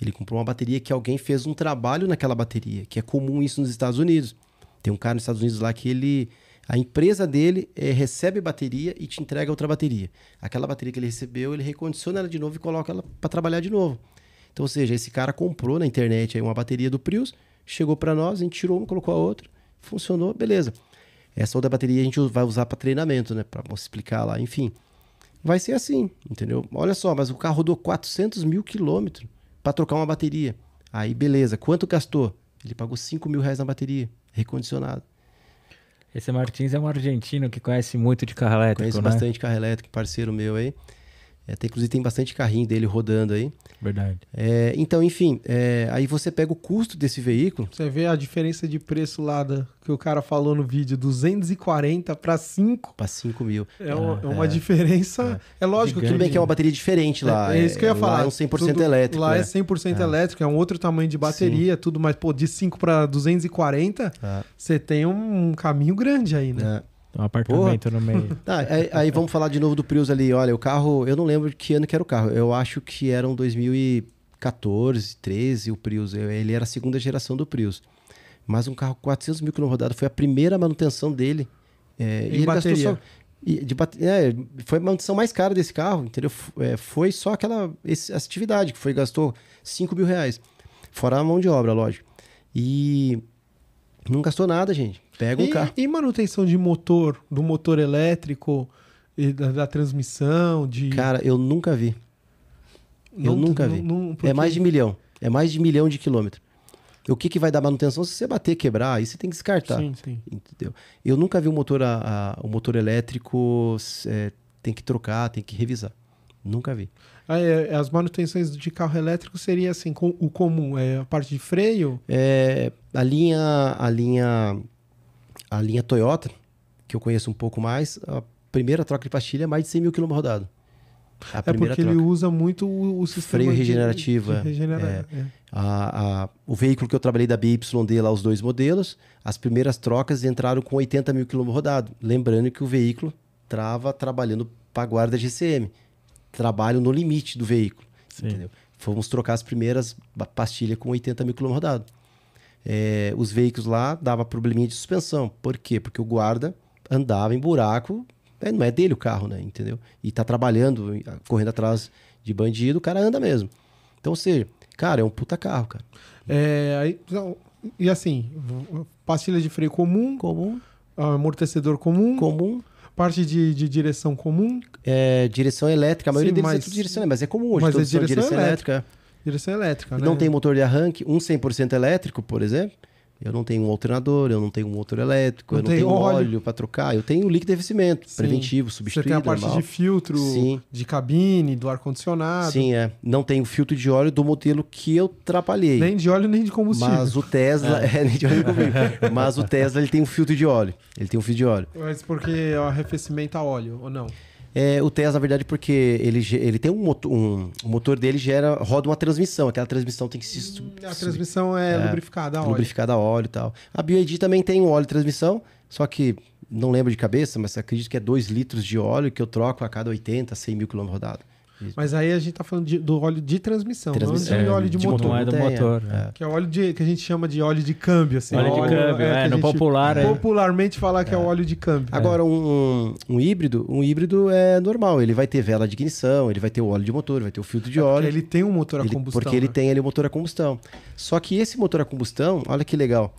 Ele comprou uma bateria que alguém fez um trabalho naquela bateria, que é comum isso nos Estados Unidos. Tem um cara nos Estados Unidos lá que ele. A empresa dele eh, recebe bateria e te entrega outra bateria. Aquela bateria que ele recebeu, ele recondiciona ela de novo e coloca ela para trabalhar de novo. Então, ou seja, esse cara comprou na internet aí uma bateria do Prius, chegou para nós, a gente tirou uma, colocou a outra, funcionou, beleza. Essa outra bateria a gente vai usar para treinamento, né? Para explicar lá, enfim. Vai ser assim, entendeu? Olha só, mas o carro rodou 400 mil quilômetros para trocar uma bateria. Aí, beleza. Quanto gastou? Ele pagou 5 mil reais na bateria, recondicionado. Esse Martins é um argentino que conhece muito de carro elétrico, Conheço né? bastante carro elétrico, parceiro meu aí. É, tem, inclusive tem bastante carrinho dele rodando aí. Verdade. É, então, enfim, é, aí você pega o custo desse veículo. Você vê a diferença de preço lá da, que o cara falou no vídeo, 240 para 5. Para 5 mil. É uma, é uma diferença. É, lógico Gigante. Tudo bem que que é uma bateria diferente lá. É, é isso que eu ia lá falar. é um 100% Tudo- elétrico. Lá é né? 100% elétrico, é um outro tamanho de bateria, tudo, mas pô, de 5 para 240, Ah, você tem um, um caminho grande aí, né? Um apartamento no meio. Tá, aí, aí vamos falar de novo do Prius ali. Olha, o carro, eu não lembro que ano que era o carro. Eu acho que era um 2014, 13 o Prius. Ele era a segunda geração do Prius. Mas um carro com 400 mil quilômetros rodados foi a primeira manutenção dele. É, Em bateria. e de bate- é, foi a manutenção mais cara desse carro, entendeu? É, foi só aquela esse- essa atividade que foi gastou 5 mil reais. Fora a mão de obra, lógico. E não gastou nada, gente. Pega um e, carro. e manutenção de motor, do motor elétrico, e da, da transmissão, de. Cara, eu nunca vi. eu nunca vi. não- É porque- mais de milhão. É mais de milhão de quilômetros. O que, que vai dar manutenção? Se você bater, quebrar, aí você tem que descartar. Sim, sim. Entendeu? Eu nunca vi o motor, a, a- o motor elétrico é, tem que trocar, tem que revisar. Nunca vi. Ah, é, as manutenções de carro elétrico seria assim, com, o comum, é a parte de freio. É, a linha, a linha, a linha Toyota, que eu conheço um pouco mais, a primeira troca de pastilha é mais de 100 mil quilômetros rodados. É porque troca. ele usa muito o, o sistema Freio regenerativo, é. regenerar, é. A- a- o veículo que eu trabalhei da BYD, lá os dois modelos, as primeiras trocas entraram com 80 mil quilômetros rodados. Lembrando que o veículo trava trabalhando para a guarda GCM. Trabalho no limite do veículo. Fomos trocar as primeiras pastilhas com 80 mil quilômetros rodados. É, os veículos lá dava probleminha de suspensão. Por quê? Porque o guarda andava em buraco, é, não é dele o carro, né? Entendeu? E tá trabalhando, correndo atrás de bandido, o cara anda mesmo. Então, ou seja, cara, é um puta carro, cara. É, aí, então, e assim, pastilha de freio comum, Comum, amortecedor comum, comum, parte de, de direção comum, é, direção elétrica. A maioria Sim, deles mas- é tudo direção elétrica, mas é comum hoje. mas é são direção elétrica. Direção elétrica, né? Não tem motor de arranque, um 100% elétrico, por exemplo. Eu não tenho um alternador, eu não tenho um motor elétrico, Não eu não tenho óleo. óleo para trocar. Eu tenho líquido de aquecimento, Sim. preventivo, Você substituído, tem a parte normal. de filtro, Sim. de cabine, do ar-condicionado. Sim, é. Não tenho filtro de óleo do modelo que eu trabalhei. Nem de óleo, nem de combustível. Mas o Tesla, é. nem de óleo comigo. Mas o Tesla ele tem um filtro de óleo. Ele tem um filtro de óleo. Mas porque é o arrefecimento a óleo, ou não? É, o Tesla, na verdade, porque ele, ele tem um motor, um, o motor dele gera, roda uma transmissão. Aquela transmissão tem que se su- A transmissão é, lubrificada a óleo. lubrificada a óleo e tal. A BioID também tem um óleo de transmissão, só que não lembro de cabeça, mas acredito que é 2 litros de óleo que eu troco a cada 80, 100 mil quilômetros rodados. Mas aí a gente tá falando de- do óleo de transmissão, Transmissão. não de É, óleo de, de motor. Não é do Tem, é. motor. É. Que é óleo de, que a gente chama de óleo de câmbio, assim. Óleo de câmbio, é, a no popular, é. Popularmente falar que é, óleo de câmbio. Agora, um, um híbrido, um híbrido é normal. Ele vai ter vela de ignição, ele vai ter o óleo de motor, vai ter o filtro de óleo. Ele tem um motor a Ele- combustão. porque ele né? tem ali o motor a combustão. Só que esse motor a combustão, olha que legal.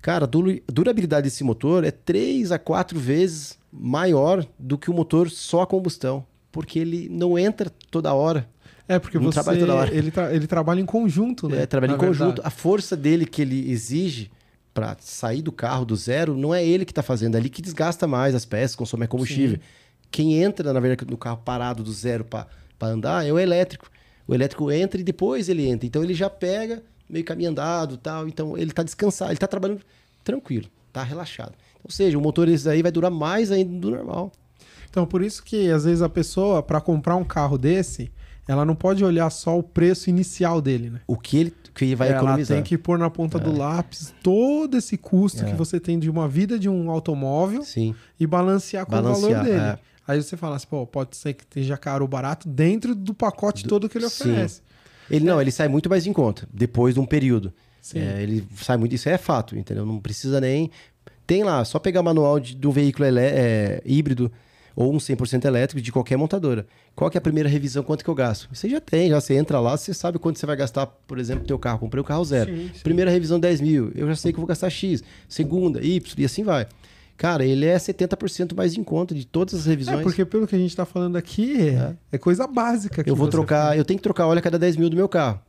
Cara, a dura- durabilidade desse motor é 3 a 4 vezes maior do que o motor só a combustão. Porque ele não entra toda hora. É, porque não você. trabalha toda hora. Ele, tra- ele trabalha em conjunto, né? É, trabalha em Na conjunto. verdade. A força dele que ele exige para sair do carro do zero, não é ele que está fazendo, é ele que desgasta mais as peças, consome mais combustível. Quem entra, na verdade, no carro parado do zero para andar é o elétrico. O elétrico entra e depois ele entra. Então ele já pega meio caminho andado tal. Então ele está descansado, ele está trabalhando tranquilo, está relaxado. Ou seja, o motor esse aí vai durar mais ainda do normal. Então, por isso que às vezes a pessoa, para comprar um carro desse, ela não pode olhar só o preço inicial dele, né? O que ele, que ele vai ela economizar. tem que pôr na ponta do lápis todo esse custo É. que você tem de uma vida de um automóvel Sim. e balancear com o valor Balancear, dele. é. Aí você fala assim, pô, pode ser que esteja caro ou barato dentro do pacote todo que ele sim. oferece. Ele não, ele sai muito mais em conta, depois de um período. Sim. É, ele sai muito, isso é fato, entendeu? Não precisa nem. Tem lá, só pegar manual de, do veículo elé- é, híbrido ou um 100% elétrico de qualquer montadora. Qual que é a primeira revisão, quanto que eu gasto? Você já tem, já você entra lá, você sabe quanto você vai gastar, por exemplo, teu carro. Comprei um carro zero. Sim, sim. Primeira revisão 10 mil, eu já sei que vou gastar X. Segunda, Y, e assim vai. Cara, ele é 70% mais em conta de todas as revisões. É, porque pelo que a gente tá falando aqui, é, é coisa básica. que Eu vou trocar, faz. eu tenho que trocar óleo a cada 10 mil do meu carro.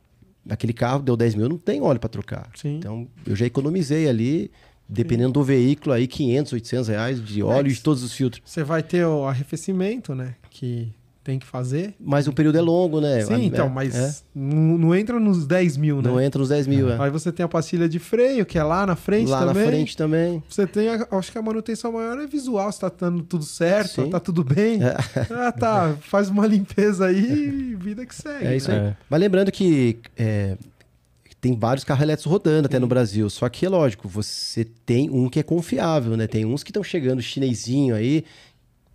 Aquele carro deu 10 mil, não tem óleo para trocar. Sim. Então, eu já economizei ali, dependendo do veículo, aí 500, 800 reais de óleo e de todos os filtros. Você vai ter o arrefecimento, né? Que tem que fazer. Mas o período é longo, né? Sim, É, então, é, mas é. não, não entra nos 10 mil, né? Não entra nos 10 mil, é. Aí você tem a pastilha de freio, que é lá na frente Lá também. na frente também. Você tem, a- acho que a manutenção maior é visual, se tá dando tudo certo, Sim. tá tudo bem. Ah, tá, faz uma limpeza aí e vida que segue. É isso né? aí. É. Mas lembrando que é, tem vários carros elétricos rodando até no Brasil. Só que é lógico, você tem um que é confiável, né? Tem uns que estão chegando chinesinho aí.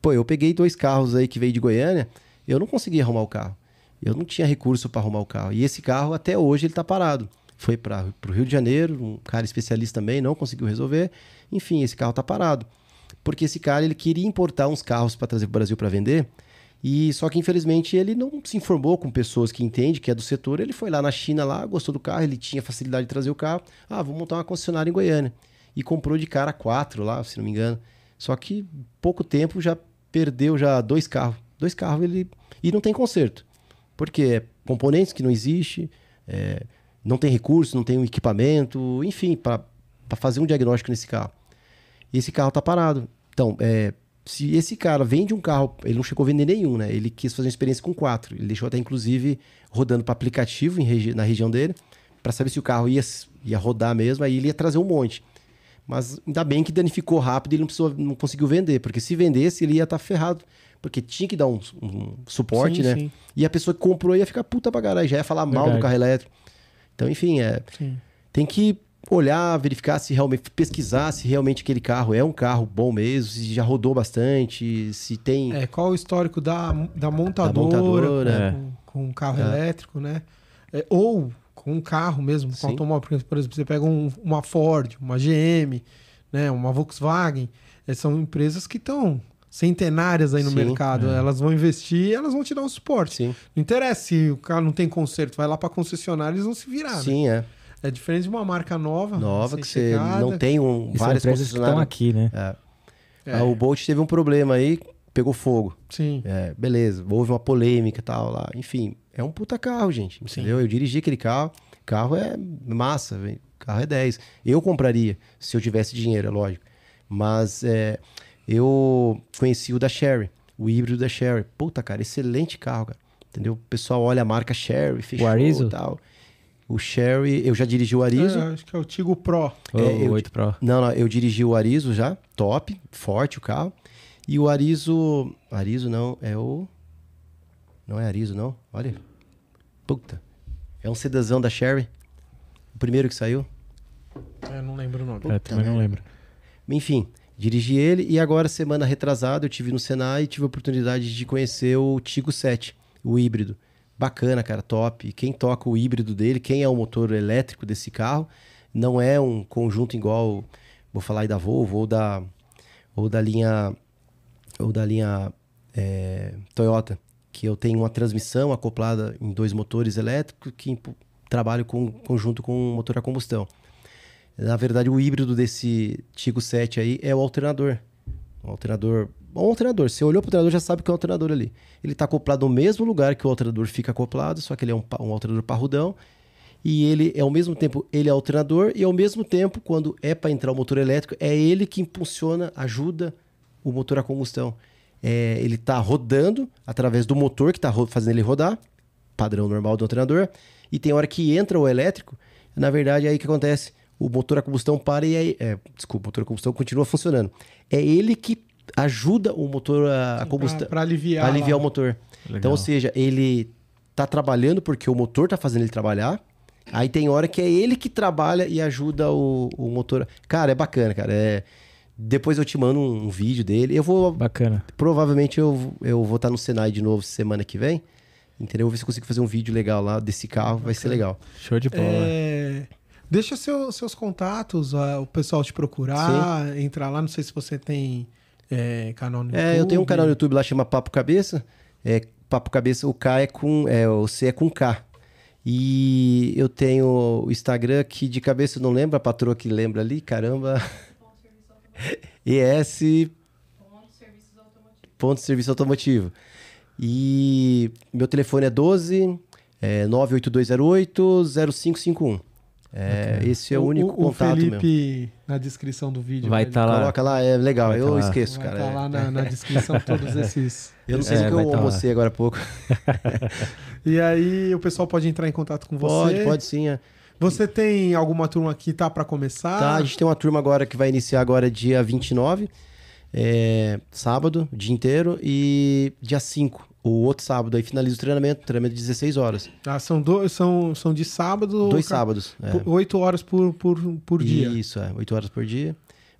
Pô, eu peguei dois carros aí que veio de Goiânia, eu não consegui arrumar o carro. Eu não tinha recurso para arrumar o carro. E esse carro, até hoje, ele tá parado. Foi para o Rio de Janeiro, um cara especialista também, não conseguiu resolver. Enfim, esse carro tá parado. Porque esse cara, ele queria importar uns carros para trazer para o Brasil para vender. E só que infelizmente ele não se informou com pessoas que entendem, que é do setor. Ele foi lá na China lá, gostou do carro, ele tinha facilidade de trazer o carro. Ah, vou montar uma concessionária em Goiânia. E comprou de cara quatro lá, se não me engano. Só que pouco tempo já perdeu já dois carros. Dois carros ele e não tem conserto. Porque é componentes que não existe, é, não tem recurso, não tem um equipamento, enfim, para fazer um diagnóstico nesse carro. E esse carro tá parado. Então, é, se esse cara vende um carro, ele não chegou a vender nenhum, né? Ele quis fazer uma experiência com quatro. Ele deixou até, inclusive, rodando para aplicativo regi- na região dele, para saber se o carro ia, ia rodar mesmo, aí ele ia trazer um monte. Mas ainda bem que danificou rápido e ele não, precisou, não conseguiu vender, porque se vendesse ele ia estar ferrado. Porque tinha que dar um, um suporte, Sim, né? sim. E a pessoa que comprou ia ficar puta pra caralho, já ia falar mal do Verdade. carro elétrico. Então, enfim, é, Sim. tem que olhar, verificar se realmente, pesquisar se realmente aquele carro é um carro bom mesmo, se já rodou bastante, se tem. É, qual o histórico da, da montadora, montadora, é. com, com um carro elétrico, né? É, ou com um carro mesmo, com Sim. automóvel. Por exemplo, você pega um- uma Ford, uma GM, né? uma Volkswagen. é, são empresas que estão centenárias aí no Sim, mercado. Elas vão investir e elas vão te dar um suporte. Sim, Não interessa se o carro não tem conserto, vai lá para concessionária eles vão se virar. né? sim, é. É diferente de uma marca nova. Nova, que você não tem um, E várias empresas que estão concessionárias. aqui, né? É. É. Ah, o Bolt teve um problema aí, pegou fogo. Sim. É, beleza, houve uma polêmica e tal lá. Enfim, é um puta carro, gente. Entendeu? Eu dirigi aquele carro. Carro é massa, velho. Carro é 10. Eu compraria, se eu tivesse dinheiro, é lógico. Mas é, eu conheci o da Sherry, o híbrido da Sherry. Puta, cara, excelente carro, cara. Entendeu? O pessoal olha a marca Sherry, fechou e tal. O Sherry, eu já dirigi o Arizo. É, acho que é o Tigo Pro. O É, eu- 8 Pro. Não, não, eu dirigi o Arizo já, top, forte o carro. E o Arizo. Arizo não, é o. Não é Arizo, não? Olha. Puta. É um sedazão da Sherry. O primeiro que saiu. Eu não lembro o nome. É, também não lembro. Enfim, dirigi ele e agora, semana retrasada, eu tive no Senai e tive a oportunidade de conhecer o Tigo 7, o híbrido. Bacana, cara, top. Quem toca o híbrido dele, quem é o motor elétrico desse carro, não é um conjunto igual, vou falar aí da Volvo ou da, ou da linha, ou da linha é, Toyota, que eu tenho uma transmissão acoplada em dois motores elétricos que trabalho com, conjunto com um motor a combustão. Na verdade, o híbrido desse Tigo 7 aí é o alternador. Alternador. Um alternador. Você olhou pro alternador, já sabe que é um alternador ali. Ele tá acoplado no mesmo lugar que o alternador fica acoplado, só que ele é um, um alternador parrudão. E ele é ao mesmo tempo, ele é alternador, e ao mesmo tempo, quando é para entrar o motor elétrico, é ele que impulsiona, ajuda o motor a combustão. É, ele tá rodando através do motor que tá fazendo ele rodar, padrão normal do alternador, e tem hora que entra o elétrico, na verdade é aí que acontece, o motor a combustão para e aí, é, desculpa, o motor a combustão continua funcionando. É ele que ajuda o motor a, a combustão Pra aliviar. para aliviar lá. o motor. Legal. Então, ou seja, ele tá trabalhando porque o motor tá fazendo ele trabalhar. Aí tem hora que é ele que trabalha e ajuda o, o motor. Cara, é bacana, cara. É... Depois eu te mando um, um vídeo dele. Eu vou. Bacana. Provavelmente eu, eu vou estar no Senai de novo semana que vem. Entendeu? Vou ver se eu consigo fazer um vídeo legal lá desse carro. Vai ser legal. Show de bola. É, Deixa seu- seus contatos, o pessoal te procurar, entrar lá. Não sei se você tem é, canal no É, eu tenho um YouTube. canal no YouTube lá chama Papo Cabeça. É, Papo Cabeça, o K é com. É, o C é com K. E eu tenho o Instagram que de cabeça eu não lembro, a patroa que lembra ali, caramba. ES ponto serviço automotivo. E meu telefone é 12 é 98208 0551. É, esse é o único o, contato o meu. Felipe, na descrição do vídeo. Vai ele tá lá. Coloca lá, é legal. Vai eu tá esqueço, Vai cara. estar é. lá na, na descrição todos esses. Eu não sei É, se vai eu tá lá. almocei agora há pouco. E aí o pessoal pode entrar em contato com Pode, você. pode sim. É. Você tem alguma turma que tá para começar? Tá, a gente tem uma turma agora que vai iniciar agora dia 29, é, sábado, o dia inteiro, e dia 5, o outro sábado, aí finaliza o treinamento, treinamento de 16 horas. Ah, são, dois, são, são de sábado. Dois sábados. é. horas por, por, por dia. Isso, é, 8 horas por dia.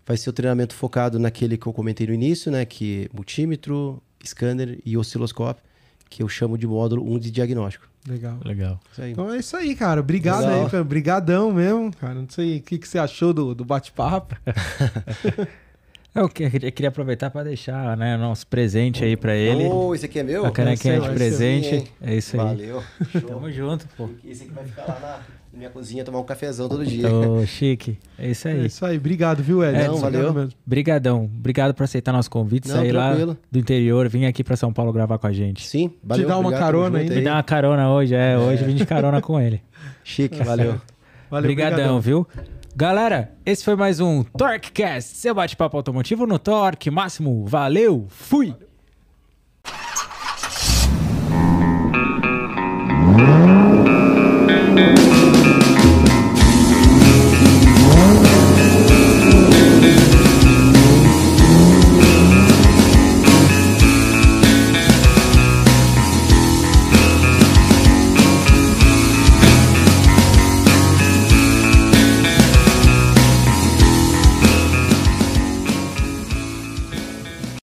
Vai ser o treinamento focado naquele que eu comentei no início, né? Que é multímetro, scanner e osciloscópio, que eu chamo de módulo 1 de diagnóstico. Legal. Legal. Isso aí. Então é isso aí, cara. Obrigado Legal. aí, cara. Brigadão mesmo, cara. Não sei o que, que você achou do, do bate-papo. Eu que- eu queria aproveitar para deixar né, nosso presente aí para ele. Oh, esse aqui é meu? a canequinha seu, de é presente. É isso aí. Valeu. Show. Tamo junto, pô. Esse aqui vai ficar lá na minha cozinha tomar um cafezão todo dia. Ô, chique. É isso É aí. isso aí. Obrigado, viu, Ed? É, não, valeu. mesmo. Brigadão. Obrigado por aceitar nosso convite, Não, sair lá tranquilo. do interior, vir aqui para São Paulo gravar com a gente. Sim, valeu. dar uma carona ainda. Me dá uma carona hoje, é, hoje vim de carona com ele. Chique, valeu. Valeu, Obrigadão, brigadão. viu? Galera, esse foi mais um TorqueCast, seu bate-papo automotivo no Torque Máximo. Valeu, fui!